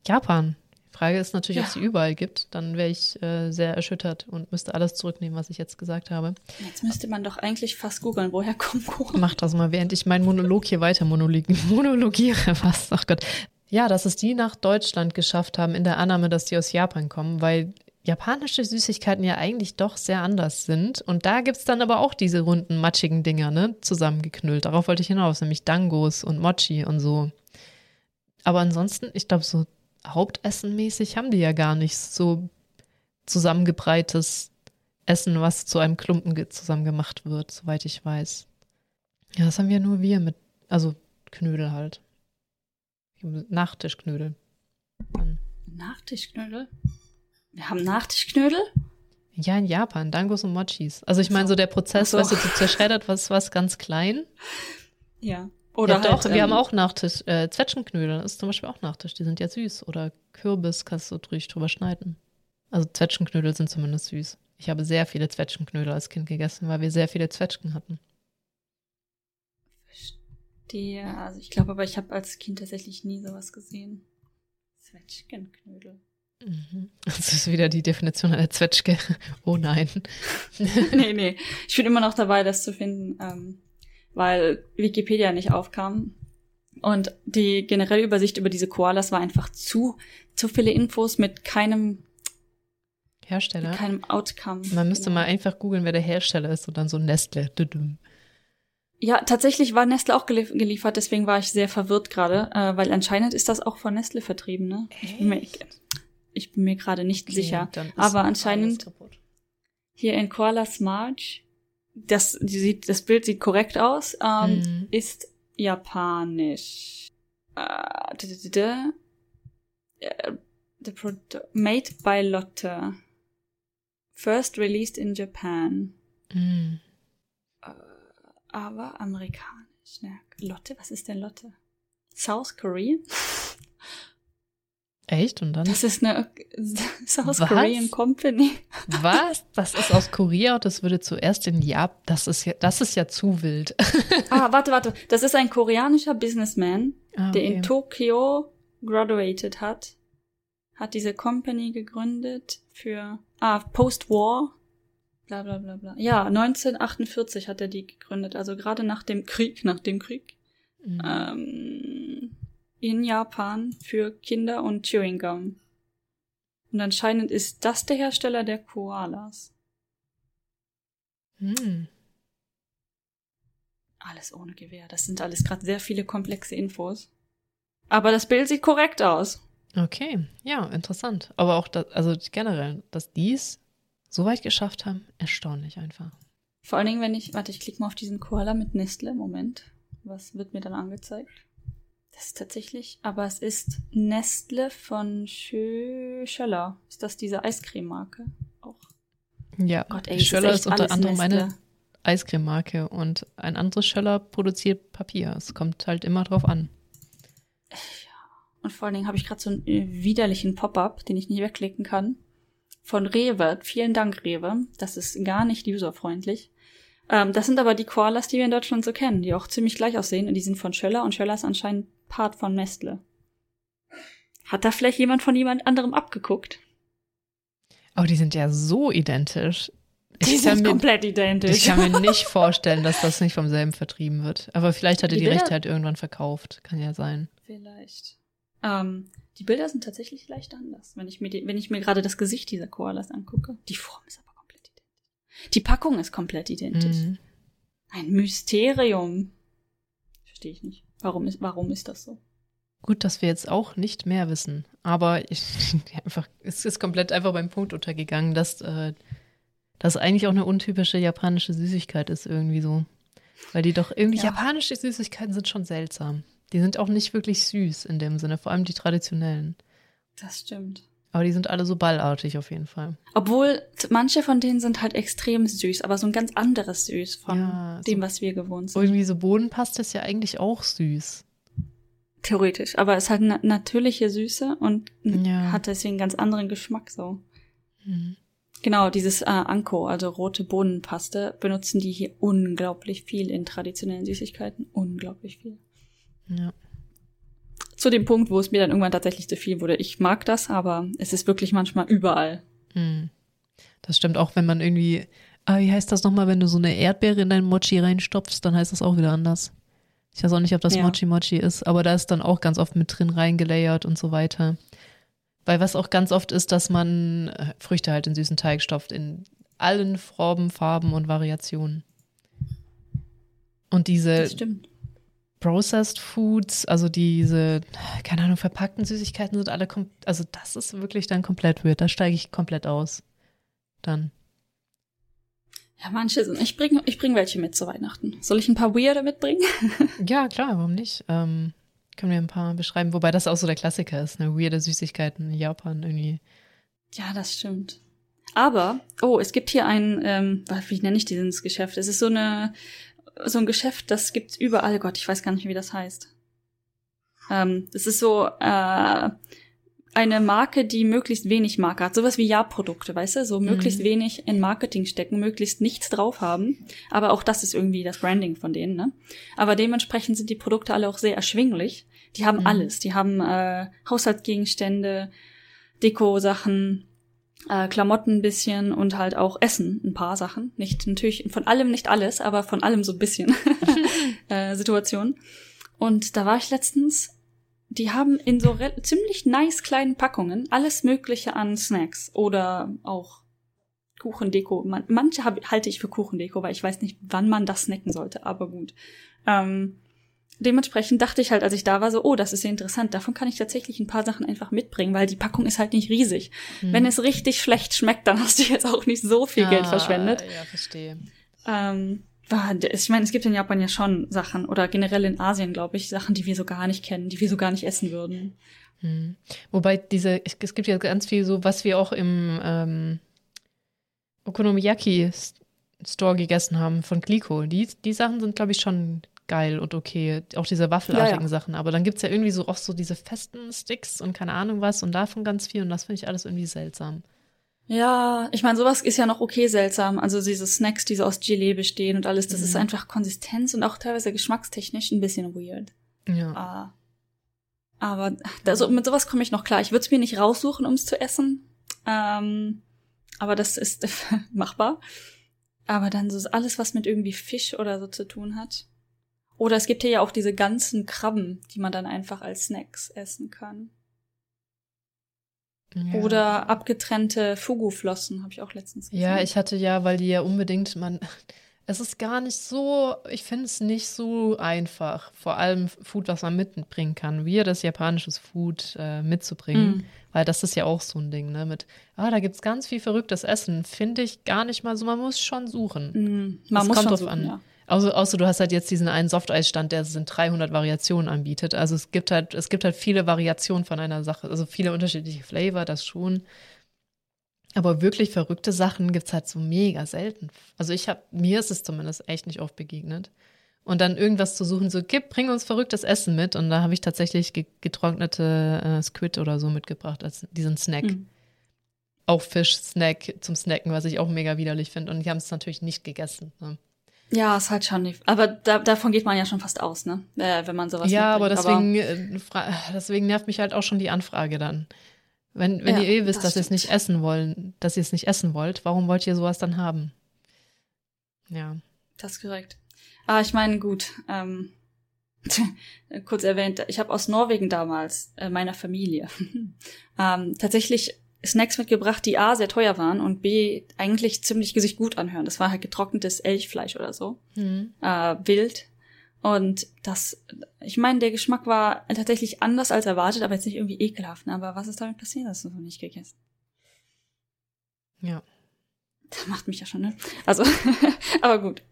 Japan. Frage ist natürlich, ja. ob es sie überall gibt. Dann wäre ich äh, sehr erschüttert und müsste alles zurücknehmen, was ich jetzt gesagt habe. Jetzt müsste man doch eigentlich fast googeln, woher kommt Kuchen. Mach das mal, während ich meinen Monolog hier weiter monologiere. Was? Ach Gott. Ja, dass es die nach Deutschland geschafft haben, in der Annahme, dass die aus Japan kommen, weil japanische Süßigkeiten ja eigentlich doch sehr anders sind. Und da gibt es dann aber auch diese runden, matschigen Dinger, ne, zusammengeknüllt. Darauf wollte ich hinaus, nämlich Dangos und Mochi und so. Aber ansonsten, ich glaube, so Hauptessenmäßig haben die ja gar nicht so zusammengebreites Essen, was zu einem Klumpen zusammen gemacht wird, soweit ich weiß. Ja, das haben wir nur wir mit, also Knödel halt. Nachtischknödel. Dann. Nachtischknödel? Wir haben Nachtischknödel? Ja, in Japan, Dangos und Mochis. Also ich meine, so der Prozess, so. weißt du, du zerschreddert was, was ganz klein. Ja. Oder ja, halt, doch, wir ähm, haben auch Nachtisch, äh, Zwetschgenknödel, das ist zum Beispiel auch Nachtisch, die sind ja süß. Oder Kürbis kannst du durch drüber schneiden. Also Zwetschgenknödel sind zumindest süß. Ich habe sehr viele Zwetschgenknödel als Kind gegessen, weil wir sehr viele Zwetschgen hatten. Verstehe. Also ich glaube aber, ich habe als Kind tatsächlich nie sowas gesehen. Zwetschgenknödel. Mhm. Das ist wieder die Definition einer Zwetschge. Oh nein. nee, nee. Ich bin immer noch dabei, das zu finden, ähm, weil Wikipedia nicht aufkam. Und die generelle Übersicht über diese Koalas war einfach zu, zu viele Infos mit keinem Hersteller. Mit keinem Outcome. Man müsste genau. mal einfach googeln, wer der Hersteller ist und dann so Nestle. Ja, tatsächlich war Nestle auch geliefert, deswegen war ich sehr verwirrt gerade, äh, weil anscheinend ist das auch von Nestle vertrieben, ne? Ich bin mir, ich bin mir gerade nicht okay, sicher. Aber anscheinend hier in Koalas March, das, die sieht, das Bild sieht korrekt aus, ähm, mm. ist japanisch. Uh, the, the, made by Lotte. First released in Japan. Mm. Uh, aber amerikanisch. Ne? Lotte, was ist denn Lotte? South Korean? Echt? Und dann? Das ist eine South Was? Korean Company. Was? Das ist aus Korea und das würde zuerst in Japan. Das ist ja, das ist ja zu wild. ah, warte, warte. Das ist ein koreanischer Businessman, ah, okay. der in Tokio graduated hat. Hat diese Company gegründet für, ah, Post-War. Bla, bla, bla, bla. Ja, 1948 hat er die gegründet. Also gerade nach dem Krieg, nach dem Krieg. Mhm. Ähm, in Japan für Kinder und Chewing Gum. Und anscheinend ist das der Hersteller der Koalas. Hm. Alles ohne Gewehr. Das sind alles gerade sehr viele komplexe Infos. Aber das Bild sieht korrekt aus. Okay, ja, interessant. Aber auch, das, also generell, dass dies so weit geschafft haben, erstaunlich einfach. Vor allen Dingen, wenn ich, warte, ich klicke mal auf diesen Koala mit Nestle. Moment. Was wird mir dann angezeigt? Das ist tatsächlich, aber es ist Nestle von Schöller. Ist das diese Eiscrememarke auch? Ja, Gott, ey, Schöller ist, ist unter anderem meine Eiscrememarke und ein anderes Schöller produziert Papier. Es kommt halt immer drauf an. Ja. Und vor allen Dingen habe ich gerade so einen äh, widerlichen Pop-up, den ich nicht wegklicken kann. Von Rewe. Vielen Dank, Rewe. Das ist gar nicht userfreundlich. Ähm, das sind aber die Koalas, die wir in Deutschland so kennen, die auch ziemlich gleich aussehen. Und die sind von Schöller und Schöller ist anscheinend Part von Nestle. Hat da vielleicht jemand von jemand anderem abgeguckt? Oh, die sind ja so identisch. Die ich sind mir, komplett identisch. Ich kann mir nicht vorstellen, dass das nicht vom selben vertrieben wird. Aber vielleicht hat er die, die Rechte halt irgendwann verkauft. Kann ja sein. Vielleicht. Ähm, die Bilder sind tatsächlich leicht anders, wenn ich mir, die, wenn ich mir gerade das Gesicht dieser Koalas angucke. Die Form ist aber komplett identisch. Die Packung ist komplett identisch. Mhm. Ein Mysterium. Verstehe ich nicht. Warum ist, warum ist das so? Gut, dass wir jetzt auch nicht mehr wissen. Aber ich, einfach, es ist komplett einfach beim Punkt untergegangen, dass äh, das eigentlich auch eine untypische japanische Süßigkeit ist, irgendwie so. Weil die doch irgendwie, ja. japanische Süßigkeiten sind schon seltsam. Die sind auch nicht wirklich süß in dem Sinne, vor allem die traditionellen. Das stimmt. Aber die sind alle so ballartig auf jeden Fall. Obwohl manche von denen sind halt extrem süß, aber so ein ganz anderes Süß von ja, dem, so was wir gewohnt sind. Irgendwie so Bodenpaste ist ja eigentlich auch süß. Theoretisch, aber es hat eine natürliche Süße und ja. hat deswegen einen ganz anderen Geschmack so. Mhm. Genau, dieses äh, Anko, also rote Bohnenpaste, benutzen die hier unglaublich viel in traditionellen Süßigkeiten. Unglaublich viel. Ja zu dem Punkt, wo es mir dann irgendwann tatsächlich zu viel wurde. Ich mag das, aber es ist wirklich manchmal überall. Hm. Das stimmt auch, wenn man irgendwie, ah, wie heißt das nochmal, wenn du so eine Erdbeere in deinen Mochi reinstopfst, dann heißt das auch wieder anders. Ich weiß auch nicht, ob das ja. Mochi Mochi ist, aber da ist dann auch ganz oft mit drin reingelayert und so weiter. Weil was auch ganz oft ist, dass man äh, Früchte halt in süßen Teig stopft, in allen Formen, Farben und Variationen. Und diese das stimmt. Processed Foods, also diese, keine Ahnung, verpackten Süßigkeiten sind alle, also das ist wirklich dann komplett weird. Da steige ich komplett aus. Dann. Ja, manche sind. Ich bringe ich bring welche mit zu Weihnachten. Soll ich ein paar Weirde mitbringen? ja, klar, warum nicht? Ähm, können wir ein paar beschreiben, wobei das auch so der Klassiker ist, ne? Weirde Süßigkeiten in Japan irgendwie. Ja, das stimmt. Aber, oh, es gibt hier ein, ähm, wie nenne ich dieses Geschäft? Es ist so eine, so ein Geschäft, das gibt's überall. Gott, ich weiß gar nicht, wie das heißt. Ähm, das ist so, äh, eine Marke, die möglichst wenig Marke hat. Sowas wie Ja-Produkte, weißt du? So mhm. möglichst wenig in Marketing stecken, möglichst nichts drauf haben. Aber auch das ist irgendwie das Branding von denen, ne? Aber dementsprechend sind die Produkte alle auch sehr erschwinglich. Die haben mhm. alles. Die haben äh, Haushaltsgegenstände, Deko-Sachen, äh, Klamotten ein bisschen und halt auch Essen, ein paar Sachen. Nicht natürlich von allem nicht alles, aber von allem so ein bisschen äh, Situation. Und da war ich letztens die haben in so ziemlich nice kleinen Packungen alles Mögliche an Snacks oder auch Kuchendeko. Man manche hab, halte ich für Kuchendeko, weil ich weiß nicht, wann man das snacken sollte, aber gut. Ähm, dementsprechend dachte ich halt, als ich da war, so, oh, das ist ja interessant. Davon kann ich tatsächlich ein paar Sachen einfach mitbringen, weil die Packung ist halt nicht riesig. Hm. Wenn es richtig schlecht schmeckt, dann hast du jetzt auch nicht so viel ah, Geld verschwendet. Ja, verstehe. Ähm, ich meine, es gibt in Japan ja schon Sachen oder generell in Asien, glaube ich, Sachen, die wir so gar nicht kennen, die wir so gar nicht essen würden. Hm. Wobei diese, es gibt ja ganz viel so, was wir auch im ähm, Okonomiyaki-Store gegessen haben von Gliko. Die, die Sachen sind, glaube ich, schon geil und okay. Auch diese waffelartigen ja, ja. Sachen. Aber dann gibt es ja irgendwie so auch so diese festen Sticks und keine Ahnung was und davon ganz viel und das finde ich alles irgendwie seltsam. Ja, ich meine, sowas ist ja noch okay seltsam. Also diese Snacks, die so aus Gelee bestehen und alles, das mhm. ist einfach Konsistenz und auch teilweise geschmackstechnisch ein bisschen weird. Ja. Ah. Aber also mit sowas komme ich noch klar. Ich würde es mir nicht raussuchen, um es zu essen. Ähm, aber das ist machbar. Aber dann so alles, was mit irgendwie Fisch oder so zu tun hat. Oder es gibt hier ja auch diese ganzen Krabben, die man dann einfach als Snacks essen kann. Ja. Oder abgetrennte Fugu-Flossen, habe ich auch letztens gesehen. Ja, ich hatte ja, weil die ja unbedingt, man, es ist gar nicht so, ich finde es nicht so einfach, vor allem Food, was man mitbringen kann, wie das japanisches Food äh, mitzubringen. Mm. Weil das ist ja auch so ein Ding, ne? Mit, ah, da gibt es ganz viel verrücktes Essen. Finde ich gar nicht mal so, man muss schon suchen. Mm. Man das muss kommt schon drauf suchen, an. Ja. Außer, außer du hast halt jetzt diesen einen Softeisstand, der sind 300 Variationen anbietet. Also es gibt halt, es gibt halt viele Variationen von einer Sache, also viele unterschiedliche Flavor, das schon. Aber wirklich verrückte Sachen gibt es halt so mega selten. Also ich habe, mir ist es zumindest echt nicht oft begegnet. Und dann irgendwas zu suchen, so, gib, bring uns verrücktes Essen mit. Und da habe ich tatsächlich getrocknete äh, Squid oder so mitgebracht, als diesen Snack. Mhm. Auch Fisch-Snack zum Snacken, was ich auch mega widerlich finde. Und die haben es natürlich nicht gegessen. Ne? Ja, ist halt schon nicht. Aber da, davon geht man ja schon fast aus, ne? Äh, wenn man sowas Ja, aber deswegen, aber äh, deswegen nervt mich halt auch schon die Anfrage dann. Wenn, wenn ja, ihr eh wisst, das dass ihr es nicht essen wollen, dass ihr es nicht essen wollt, warum wollt ihr sowas dann haben? Ja. Das ist korrekt. Ah, ich meine, gut, ähm, kurz erwähnt, ich habe aus Norwegen damals, äh, meiner Familie, ähm, tatsächlich Snacks mitgebracht, die A, sehr teuer waren und B, eigentlich ziemlich sich gut anhören. Das war halt getrocknetes Elchfleisch oder so. Mhm. Äh, wild. Und das, ich meine, der Geschmack war tatsächlich anders als erwartet, aber jetzt nicht irgendwie ekelhaft. Ne? Aber was ist damit passiert? Das ist noch nicht gegessen. Ja. Das macht mich ja schon, ne? Also, aber gut.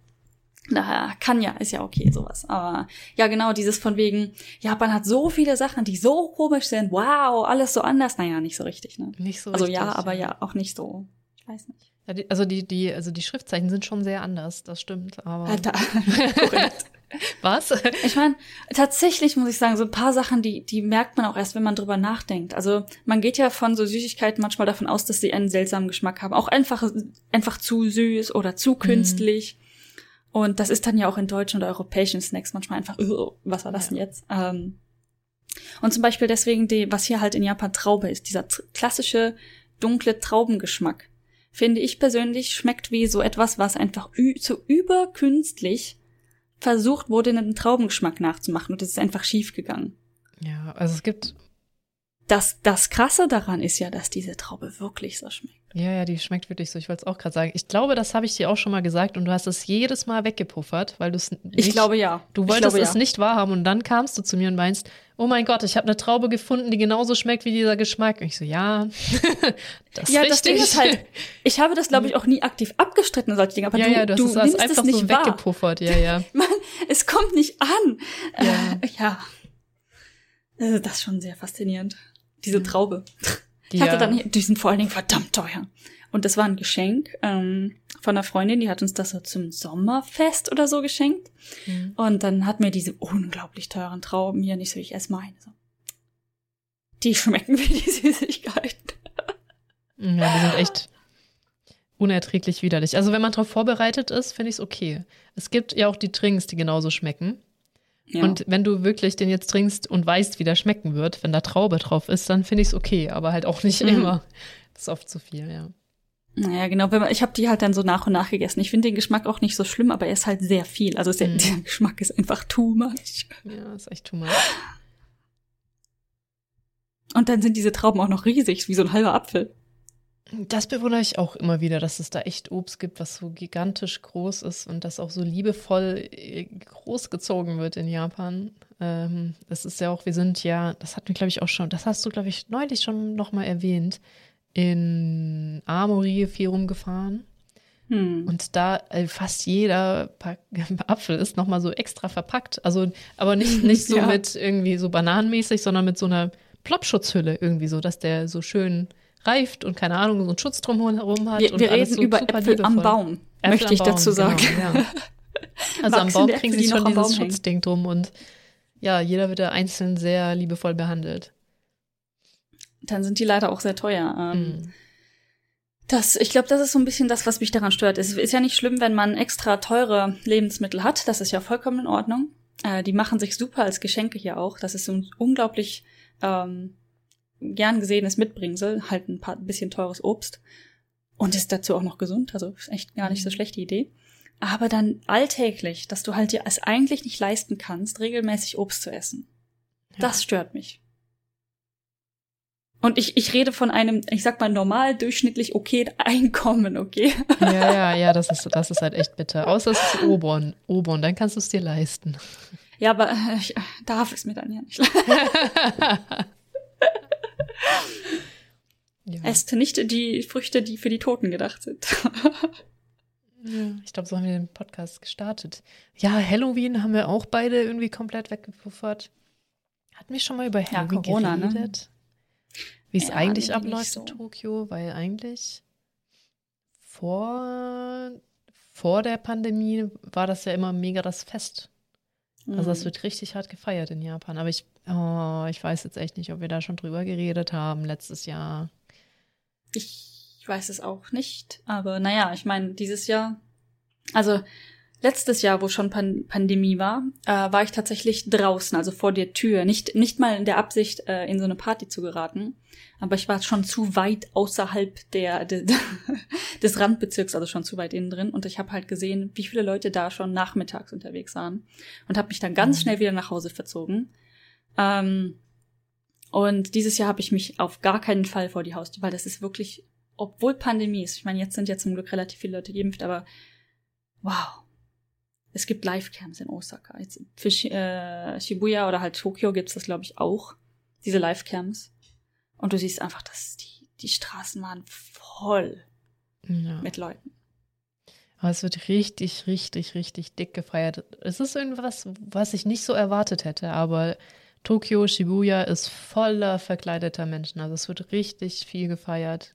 Naja, kann ja, ist ja okay, sowas. Aber ja, genau, dieses von wegen, Japan hat so viele Sachen, die so komisch sind. Wow, alles so anders. Naja, nicht so richtig, ne? Nicht so also, richtig. Also ja, aber ja, auch nicht so. Ich weiß nicht. Ja, die, also die, die, also die Schriftzeichen sind schon sehr anders, das stimmt. Aber Alter. Was? Ich meine, tatsächlich muss ich sagen, so ein paar Sachen, die, die merkt man auch erst, wenn man drüber nachdenkt. Also man geht ja von so Süßigkeiten manchmal davon aus, dass sie einen seltsamen Geschmack haben. Auch einfach, einfach zu süß oder zu künstlich. Und das ist dann ja auch in deutschen oder europäischen Snacks manchmal einfach, oh, was war das denn jetzt? Ähm, und zum Beispiel deswegen, die, was hier halt in Japan Traube ist, dieser klassische dunkle Traubengeschmack, finde ich persönlich schmeckt wie so etwas, was einfach zu überkünstlich versucht wurde, einen Traubengeschmack nachzumachen und es ist einfach schief gegangen. Ja, also es gibt das, das Krasse daran ist ja, dass diese Traube wirklich so schmeckt. Ja, ja, die schmeckt wirklich so. Ich wollte es auch gerade sagen. Ich glaube, das habe ich dir auch schon mal gesagt und du hast es jedes Mal weggepuffert, weil du es nicht. Ich glaube ja. Du wolltest glaube, es ja. nicht wahrhaben und dann kamst du zu mir und meinst, oh mein Gott, ich habe eine Traube gefunden, die genauso schmeckt wie dieser Geschmack. Und ich so, ja, das ist Ja, richtig. das Ding ist halt, ich habe das, glaube ich, auch nie aktiv abgestritten, solche Dinge, aber ja, du, ja, du hast du es als nimmst einfach es nicht so wahr. weggepuffert. Ja, ja. Mann, es kommt nicht an. Ja. Äh, ja. Also das ist schon sehr faszinierend. Diese Traube. Ich hatte dann, die sind vor allen Dingen verdammt teuer. Und das war ein Geschenk ähm, von einer Freundin, die hat uns das so zum Sommerfest oder so geschenkt. Mhm. Und dann hat mir diese unglaublich teuren Trauben hier nicht so, ich esse meine. So. Die schmecken wie die Süßigkeiten. Ja, die sind echt unerträglich widerlich. Also wenn man darauf vorbereitet ist, finde ich es okay. Es gibt ja auch die Trinks, die genauso schmecken. Ja. Und wenn du wirklich den jetzt trinkst und weißt, wie der schmecken wird, wenn da Traube drauf ist, dann finde ich es okay, aber halt auch nicht Mhm. immer. Das ist oft zu viel, ja. Naja, genau. Ich habe die halt dann so nach und nach gegessen. Ich finde den Geschmack auch nicht so schlimm, aber er ist halt sehr viel. Also der, Mhm. der Geschmack ist einfach too much. Ja, ist echt too much. Und dann sind diese Trauben auch noch riesig, wie so ein halber Apfel. Das bewundere ich auch immer wieder, dass es da echt Obst gibt, was so gigantisch groß ist und das auch so liebevoll äh, großgezogen wird in Japan. Ähm, das ist ja auch, wir sind ja, das hatten wir, glaube ich, auch schon, das hast du, glaube ich, neulich schon nochmal erwähnt, in Amori viel rumgefahren. Hm. Und da äh, fast jeder Pack Apfel ist nochmal so extra verpackt. Also, aber nicht, nicht so Ja. mit irgendwie so bananenmäßig, sondern mit so einer Ploppschutzhülle irgendwie so, dass der so schön reift und keine Ahnung, so einen Schutz drumherum hat. Wir, und wir alles reden so über super Äpfel am. Baum, Äpfel möchte am ich Baum, dazu sagen. Genau, ja. Also am Baum kriegen sie noch schon dieses. Schutzding drum und ja, jeder wird da einzeln sehr liebevoll behandelt. Dann sind die leider auch sehr teuer. Ähm, Mhm. Das, ich glaube, das ist so ein bisschen das, was mich daran stört. Es ist ja nicht schlimm, wenn man extra teure Lebensmittel hat. Das ist ja vollkommen in Ordnung. Äh, die machen sich super als Geschenke hier auch. Das ist so unglaublich ähm, gern gesehenes Mitbringsel. Halt ein paar bisschen teures Obst. Und ist dazu auch noch gesund. Also ist echt gar nicht so Mhm. schlechte Idee. Aber dann alltäglich, dass du halt dir es eigentlich nicht leisten kannst, regelmäßig Obst zu essen. Das stört mich. Und ich, ich rede von einem, ich sag mal, normal, durchschnittlich okay Einkommen, okay? Ja, ja, ja, das ist, das ist halt echt bitter. Außer es ist Obon. Obon, dann kannst du es dir leisten. Ja, aber äh, ich äh, darf es mir dann ja nicht. ja. Esst nicht die Früchte, die für die Toten gedacht sind. Ja, ich glaube, so haben wir den Podcast gestartet. Ja, Halloween haben wir auch beide irgendwie komplett weggepuffert. Hatten wir schon mal über Ja, Halloween Corona, ne? geredet? Wie es Ja, eigentlich nee, abläuft so. in Tokio, weil eigentlich vor, vor der Pandemie war das ja immer mega das Fest. Also Mhm. das wird richtig hart gefeiert in Japan. Aber ich, oh, ich weiß jetzt echt nicht, ob wir da schon drüber geredet haben letztes Jahr. Ich weiß es auch nicht, aber naja, ich meine, dieses Jahr, also letztes Jahr, wo schon Pan Pandemie war, äh, war ich tatsächlich draußen, also vor der Tür. Nicht, nicht mal in der Absicht, äh, in so eine Party zu geraten, aber ich war schon zu weit außerhalb der, de, des Randbezirks, also schon zu weit innen drin. Und ich habe halt gesehen, wie viele Leute da schon nachmittags unterwegs waren und habe mich dann ganz Mhm. schnell wieder nach Hause verzogen. Ähm, und dieses Jahr habe ich mich auf gar keinen Fall vor die Haustür, weil das ist wirklich, obwohl Pandemie ist, ich meine, jetzt sind ja zum Glück relativ viele Leute geimpft, aber wow. Es gibt Livecams in Osaka. Jetzt für äh, Shibuya oder halt Tokio gibt's das, glaube ich, auch, diese Livecams. Und du siehst einfach, dass die, die Straßen waren voll Ja. mit Leuten. Aber es wird richtig, richtig, richtig dick gefeiert. Es ist irgendwas, was ich nicht so erwartet hätte, aber Tokio, Shibuya ist voller verkleideter Menschen. Also es wird richtig viel gefeiert.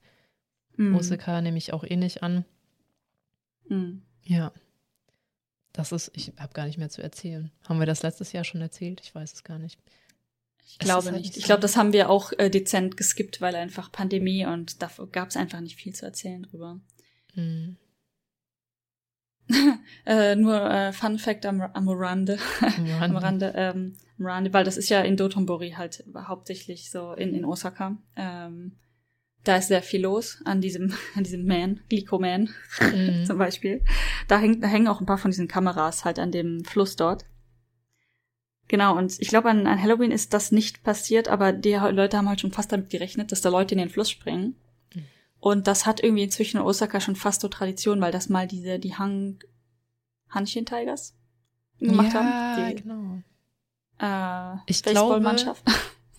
Mm. Osaka nehme ich auch ähnlich an. Mm. Ja. Das ist, ich habe gar nicht mehr zu erzählen. Haben wir das letztes Jahr schon erzählt? Ich weiß es gar nicht. Ich Es glaube halt nicht. nicht Ich so. glaube, das haben wir auch äh, dezent geskippt, weil einfach Pandemie und da gab es einfach nicht viel zu erzählen drüber. Hm. Äh, nur äh, Fun Fact am, am Rande, am Rande, ähm, am Rande, weil das ist ja in Dotonbori halt hauptsächlich so in, in Osaka. Ähm, da ist sehr viel los an diesem, an diesem Man, Glico Man Mhm. zum Beispiel. Da, hängt, da hängen auch ein paar von diesen Kameras halt an dem Fluss dort. Genau, und ich glaube, an, an Halloween ist das nicht passiert, aber die Leute haben halt schon fast damit gerechnet, dass da Leute in den Fluss springen. Und das hat irgendwie inzwischen in Osaka schon fast so Tradition, weil das mal diese, die Hang, Hanshin Tigers gemacht ja, haben. Die, genau. Äh, ich glaube,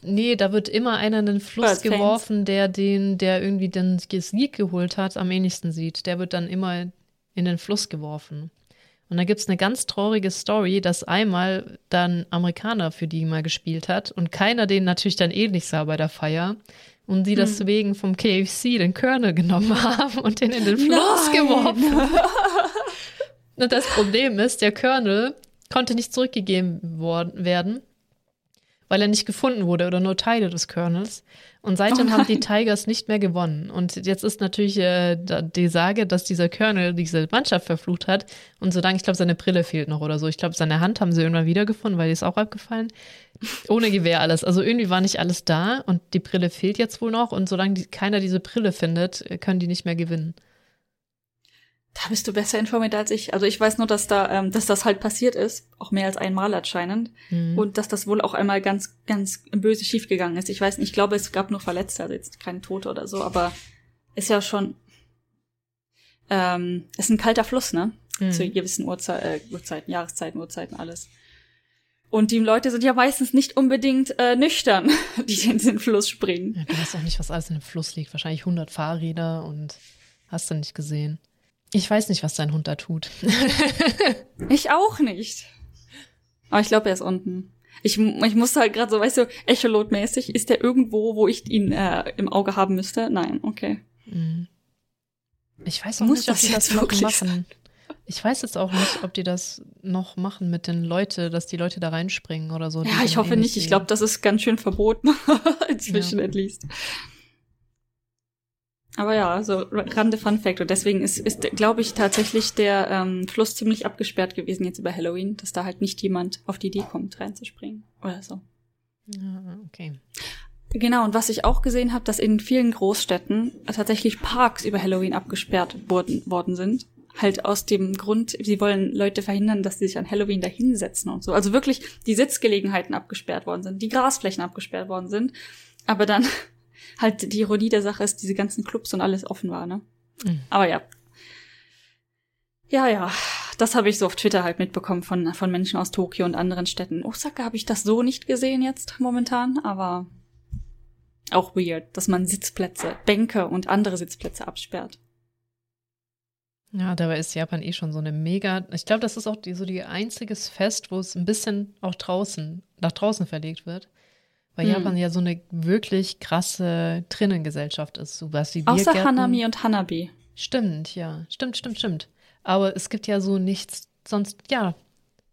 nee, da wird immer einer in den Fluss geworfen, der den, der irgendwie den Sieg geholt hat, am ähnlichsten sieht. Der wird dann immer in den Fluss geworfen. Und da gibt es eine ganz traurige Story, dass einmal dann Amerikaner für die mal gespielt hat und keiner den natürlich dann ähnlich sah bei der Feier. Und die hm. deswegen vom KFC den Colonel genommen haben und den in den Fluss Nein. geworfen. und das Problem ist, der Colonel konnte nicht zurückgegeben worden, werden, weil er nicht gefunden wurde oder nur Teile des Kernels. Und seitdem oh haben die Tigers nicht mehr gewonnen. Und jetzt ist natürlich äh, die Sage, dass dieser Colonel diese Mannschaft verflucht hat. Und solange, ich glaube, seine Brille fehlt noch oder so. Ich glaube, seine Hand haben sie irgendwann wiedergefunden, weil die ist auch abgefallen. Ohne Gewehr alles. Also irgendwie war nicht alles da und die Brille fehlt jetzt wohl noch. Und solange die, keiner diese Brille findet, können die nicht mehr gewinnen. Da bist du besser informiert als ich. Also ich weiß nur, dass da, ähm, dass das halt passiert ist, auch mehr als einmal anscheinend, mhm. und dass das wohl auch einmal ganz, ganz böse schiefgegangen ist. Ich weiß nicht, ich glaube, es gab nur Verletzte, also jetzt keine Tote oder so, aber ist ja schon, ähm, ist ein kalter Fluss, ne? Mhm. Zu gewissen Uhrzei äh, Uhrzeiten, Jahreszeiten, Uhrzeiten, alles. Und die Leute sind ja meistens nicht unbedingt äh, nüchtern, die in den Fluss springen. Ja, du weißt auch nicht, was alles in dem Fluss liegt. Wahrscheinlich 100 Fahrräder und hast du nicht gesehen. Ich weiß nicht, was dein Hund da tut. ich auch nicht. Aber ich glaube, er ist unten. Ich, ich musste halt gerade so, weißt du, Echolot-mäßig, ist der irgendwo, wo ich ihn äh, im Auge haben müsste? Nein, okay. Mhm. Ich weiß auch Muss nicht, ob die das noch machen. Sein? Ich weiß jetzt auch nicht, ob die das noch machen mit den Leuten, dass die Leute da reinspringen oder so. Ja, ich hoffe eh nicht. Ich glaube, das ist ganz schön verboten. Inzwischen ja. at least. Aber ja, so Rande Fun Fact. Und deswegen ist, ist glaube ich, tatsächlich der ähm, Fluss ziemlich abgesperrt gewesen jetzt über Halloween, dass da halt nicht jemand auf die Idee kommt, reinzuspringen oder so. Ja, okay. Genau, und was ich auch gesehen habe, dass in vielen Großstädten tatsächlich Parks über Halloween abgesperrt worden, worden sind. Halt aus dem Grund, sie wollen Leute verhindern, dass sie sich an Halloween da hinsetzen und so. Also wirklich die Sitzgelegenheiten abgesperrt worden sind, die Grasflächen abgesperrt worden sind. Aber dann halt die Ironie der Sache ist, diese ganzen Clubs und alles offen war, ne? Mhm. Aber ja. Ja, ja. Das habe ich so auf Twitter halt mitbekommen von, von Menschen aus Tokio und anderen Städten. Osaka habe ich das so nicht gesehen jetzt momentan, aber auch weird, dass man Sitzplätze, Bänke und andere Sitzplätze absperrt. Ja, dabei ist Japan eh schon so eine mega. Ich glaube, das ist auch die, so die einziges Fest, wo es ein bisschen auch draußen, nach draußen verlegt wird. Weil hm. Japan ja so eine wirklich krasse Trinnengesellschaft ist, so was wie Außer Hanami und Hanabi. Stimmt, ja. Stimmt, stimmt, stimmt. Aber es gibt ja so nichts sonst, ja.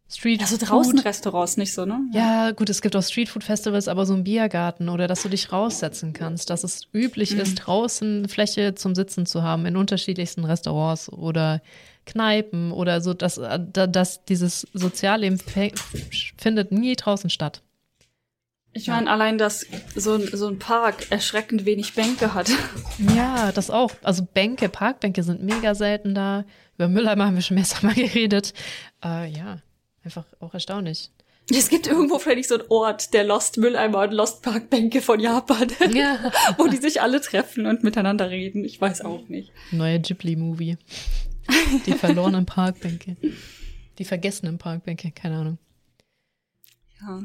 Street Also draußen Restaurants nicht so, ne? Ja. ja, gut, es gibt auch Streetfood-Festivals, aber so ein Biergarten oder dass du dich raussetzen kannst, dass es üblich mhm. ist, draußen Fläche zum Sitzen zu haben in unterschiedlichsten Restaurants oder Kneipen oder so, dass, dass dieses Sozialleben findet nie draußen statt. Ich meine, allein, dass so, so ein Park erschreckend wenig Bänke hat. Ja, das auch. Also Bänke, Parkbänke sind mega selten da. Über Mülleimer haben wir schon mehrfach mal geredet. Äh, ja, einfach auch erstaunlich. Es gibt irgendwo vielleicht so einen Ort, der Lost Mülleimer und Lost Parkbänke von Japan, ja. wo die sich alle treffen und miteinander reden. Ich weiß auch nicht. Neuer Ghibli-Movie. Die verlorenen Parkbänke. Die vergessenen Parkbänke, keine Ahnung. Ja.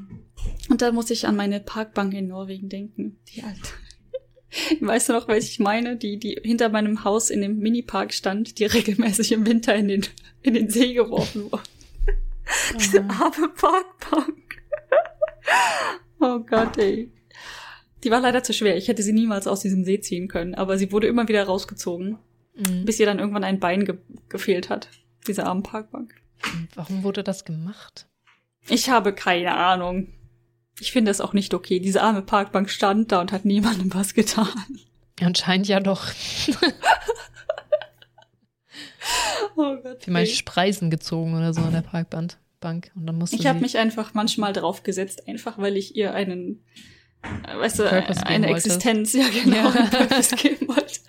Und da muss ich an meine Parkbank in Norwegen denken. Die alte. Weißt du noch, welche ich meine? Die, die hinter meinem Haus in dem Minipark stand, die regelmäßig im Winter in den, in den See geworfen wurde. Diese arme Parkbank. oh Gott, ey. Die war leider zu schwer. Ich hätte sie niemals aus diesem See ziehen können, aber sie wurde immer wieder rausgezogen, mhm. bis ihr dann irgendwann ein Bein ge gefehlt hat. Diese arme Parkbank. Warum wurde das gemacht? Ich habe keine Ahnung. Ich finde es auch nicht okay. Diese arme Parkbank stand da und hat niemandem was getan. Anscheinend ja doch. oh Gott. Wie mal Spreisen gezogen oder so an der Parkbank. Und dann musste ich habe mich einfach manchmal draufgesetzt, einfach weil ich ihr einen, äh, weißt du, eine Existenz, ja genau, ja. Purpose geben wollte.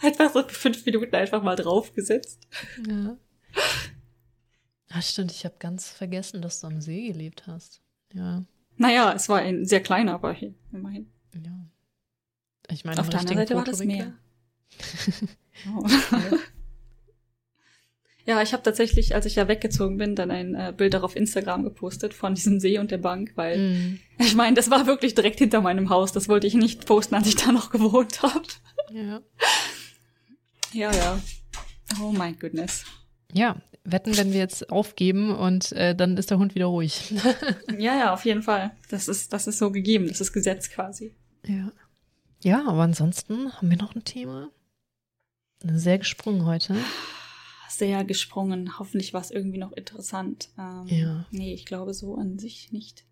einfach so für fünf Minuten einfach mal draufgesetzt. Ja. Ach stimmt, ich habe ganz vergessen, dass du am See gelebt hast. Ja. Naja, es war ein sehr kleiner, aber immerhin. Ja. Ich meine, auf der anderen Seite war das Meer. oh. Ja, ich habe tatsächlich, als ich ja weggezogen bin, dann ein äh, Bild auf Instagram gepostet von diesem See und der Bank, weil mm. ich meine, das war wirklich direkt hinter meinem Haus. Das wollte ich nicht posten, als ich da noch gewohnt habe. Ja. Ja, ja. Oh my goodness. Ja, wetten, wenn wir jetzt aufgeben und äh, dann ist der Hund wieder ruhig. ja, ja, auf jeden Fall. Das ist, das ist so gegeben. Das ist Gesetz quasi. Ja. Ja, aber ansonsten haben wir noch ein Thema. Sehr gesprungen heute sehr gesprungen. Hoffentlich war es irgendwie noch interessant. Ähm, ja. Nee, ich glaube so an sich nicht.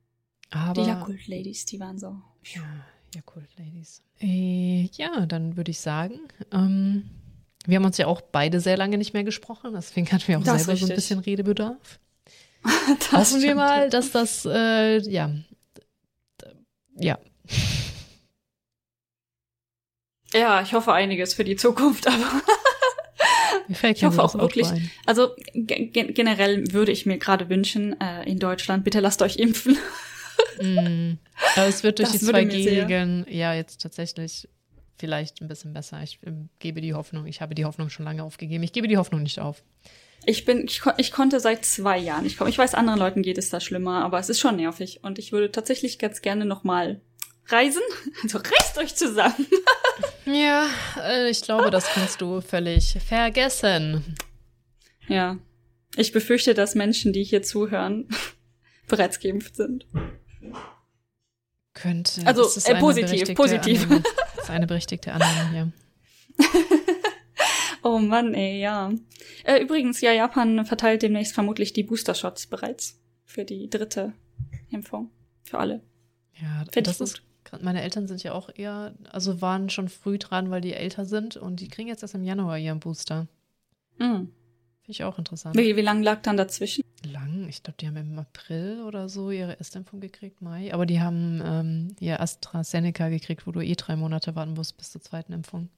Aber, die Jakult-Ladies, die waren so. Ja, Jakult-Ladies. Äh, ja, dann würde ich sagen, ähm, wir haben uns ja auch beide sehr lange nicht mehr gesprochen, deswegen hatten wir auch das selber so ein bisschen Redebedarf. Hoffen wir mal, dass das, äh, ja, ja. Ja, ich hoffe einiges für die Zukunft, aber ich hoffe auch wirklich. Also ge generell würde ich mir gerade wünschen, äh, in Deutschland, bitte lasst euch impfen. mm. Aber es wird durch das die 2G-Regeln ja jetzt tatsächlich vielleicht ein bisschen besser. Ich ähm, gebe die Hoffnung, ich habe die Hoffnung schon lange aufgegeben. Ich gebe die Hoffnung nicht auf. Ich bin, ich, ich konnte seit zwei Jahren nicht kommen. Ich weiß, anderen Leuten geht es da schlimmer, aber es ist schon nervig. Und ich würde tatsächlich ganz gerne nochmal reisen. Also reißt euch zusammen. ja, äh, ich glaube, das kannst du völlig vergessen. Ja. Ich befürchte, dass Menschen, die hier zuhören, bereits geimpft sind. Könnte. Also äh, positiv, positiv. Ist eine berechtigte Annahme hier. oh Mann, ey, ja. Äh, übrigens, ja, Japan verteilt demnächst vermutlich die Booster-Shots bereits für die dritte Impfung. Für alle. Ja, Find das ist meine Eltern sind ja auch eher, also waren schon früh dran, weil die älter sind und die kriegen jetzt erst im Januar ihren Booster. Mhm. Finde ich auch interessant. Wie, wie lang lag dann dazwischen? Lang, ich glaube, die haben im April oder so ihre Erstimpfung gekriegt, Mai. Aber die haben ähm, ihr AstraZeneca gekriegt, wo du eh drei Monate warten musst bis zur zweiten Impfung.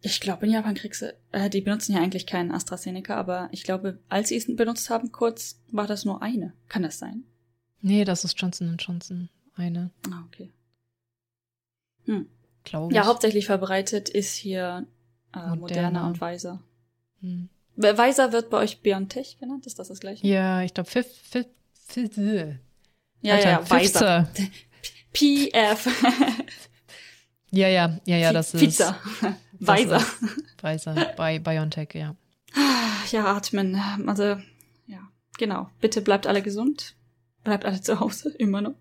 Ich glaube, in Japan kriegst du, äh, die benutzen ja eigentlich keinen AstraZeneca, aber ich glaube, als sie es benutzt haben, kurz, war das nur eine. Kann das sein? Nee, das ist Johnson Johnson. Eine. Ah, okay. Hm. Glaube Ja, hauptsächlich verbreitet ist hier äh, Moderna. Moderna und Pfizer. Hm. Pfizer wird bei euch BioNTech genannt, ist das das gleiche? Ja, ich glaube, Fif, Fif, Fif, ja, Alter, ja, Pfizer. PF. ja, ja, ja, ja, das ist. Pizza. Pfizer. Pfizer, bei BioNTech, ja. Ja, atmen. Also, ja, genau. Bitte bleibt alle gesund. Bleibt alle zu Hause, immer noch.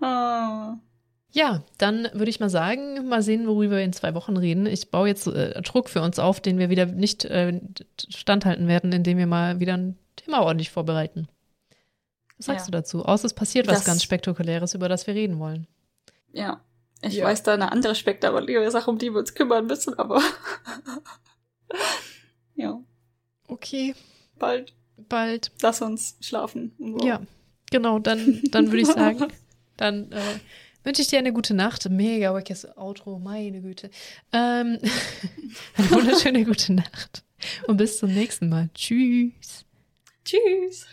Oh. Ja, dann würde ich mal sagen, mal sehen, worüber wir in zwei Wochen reden. Ich baue jetzt äh, Druck für uns auf, den wir wieder nicht äh, standhalten werden, indem wir mal wieder ein Thema ordentlich vorbereiten. Was sagst ja. du dazu? Außer es passiert das, was ganz Spektakuläres, über das wir reden wollen. Ja, ich ja. weiß da eine andere spektakuläre Sache, um die wir uns kümmern müssen, aber ja. Okay. Bald. Bald. Lass uns schlafen. So. Ja, genau, dann, dann würde ich sagen. Dann äh, wünsche ich dir eine gute Nacht. Mega wackes Outro, meine Güte. Ähm, eine wunderschöne gute Nacht. Und bis zum nächsten Mal. Tschüss. Tschüss.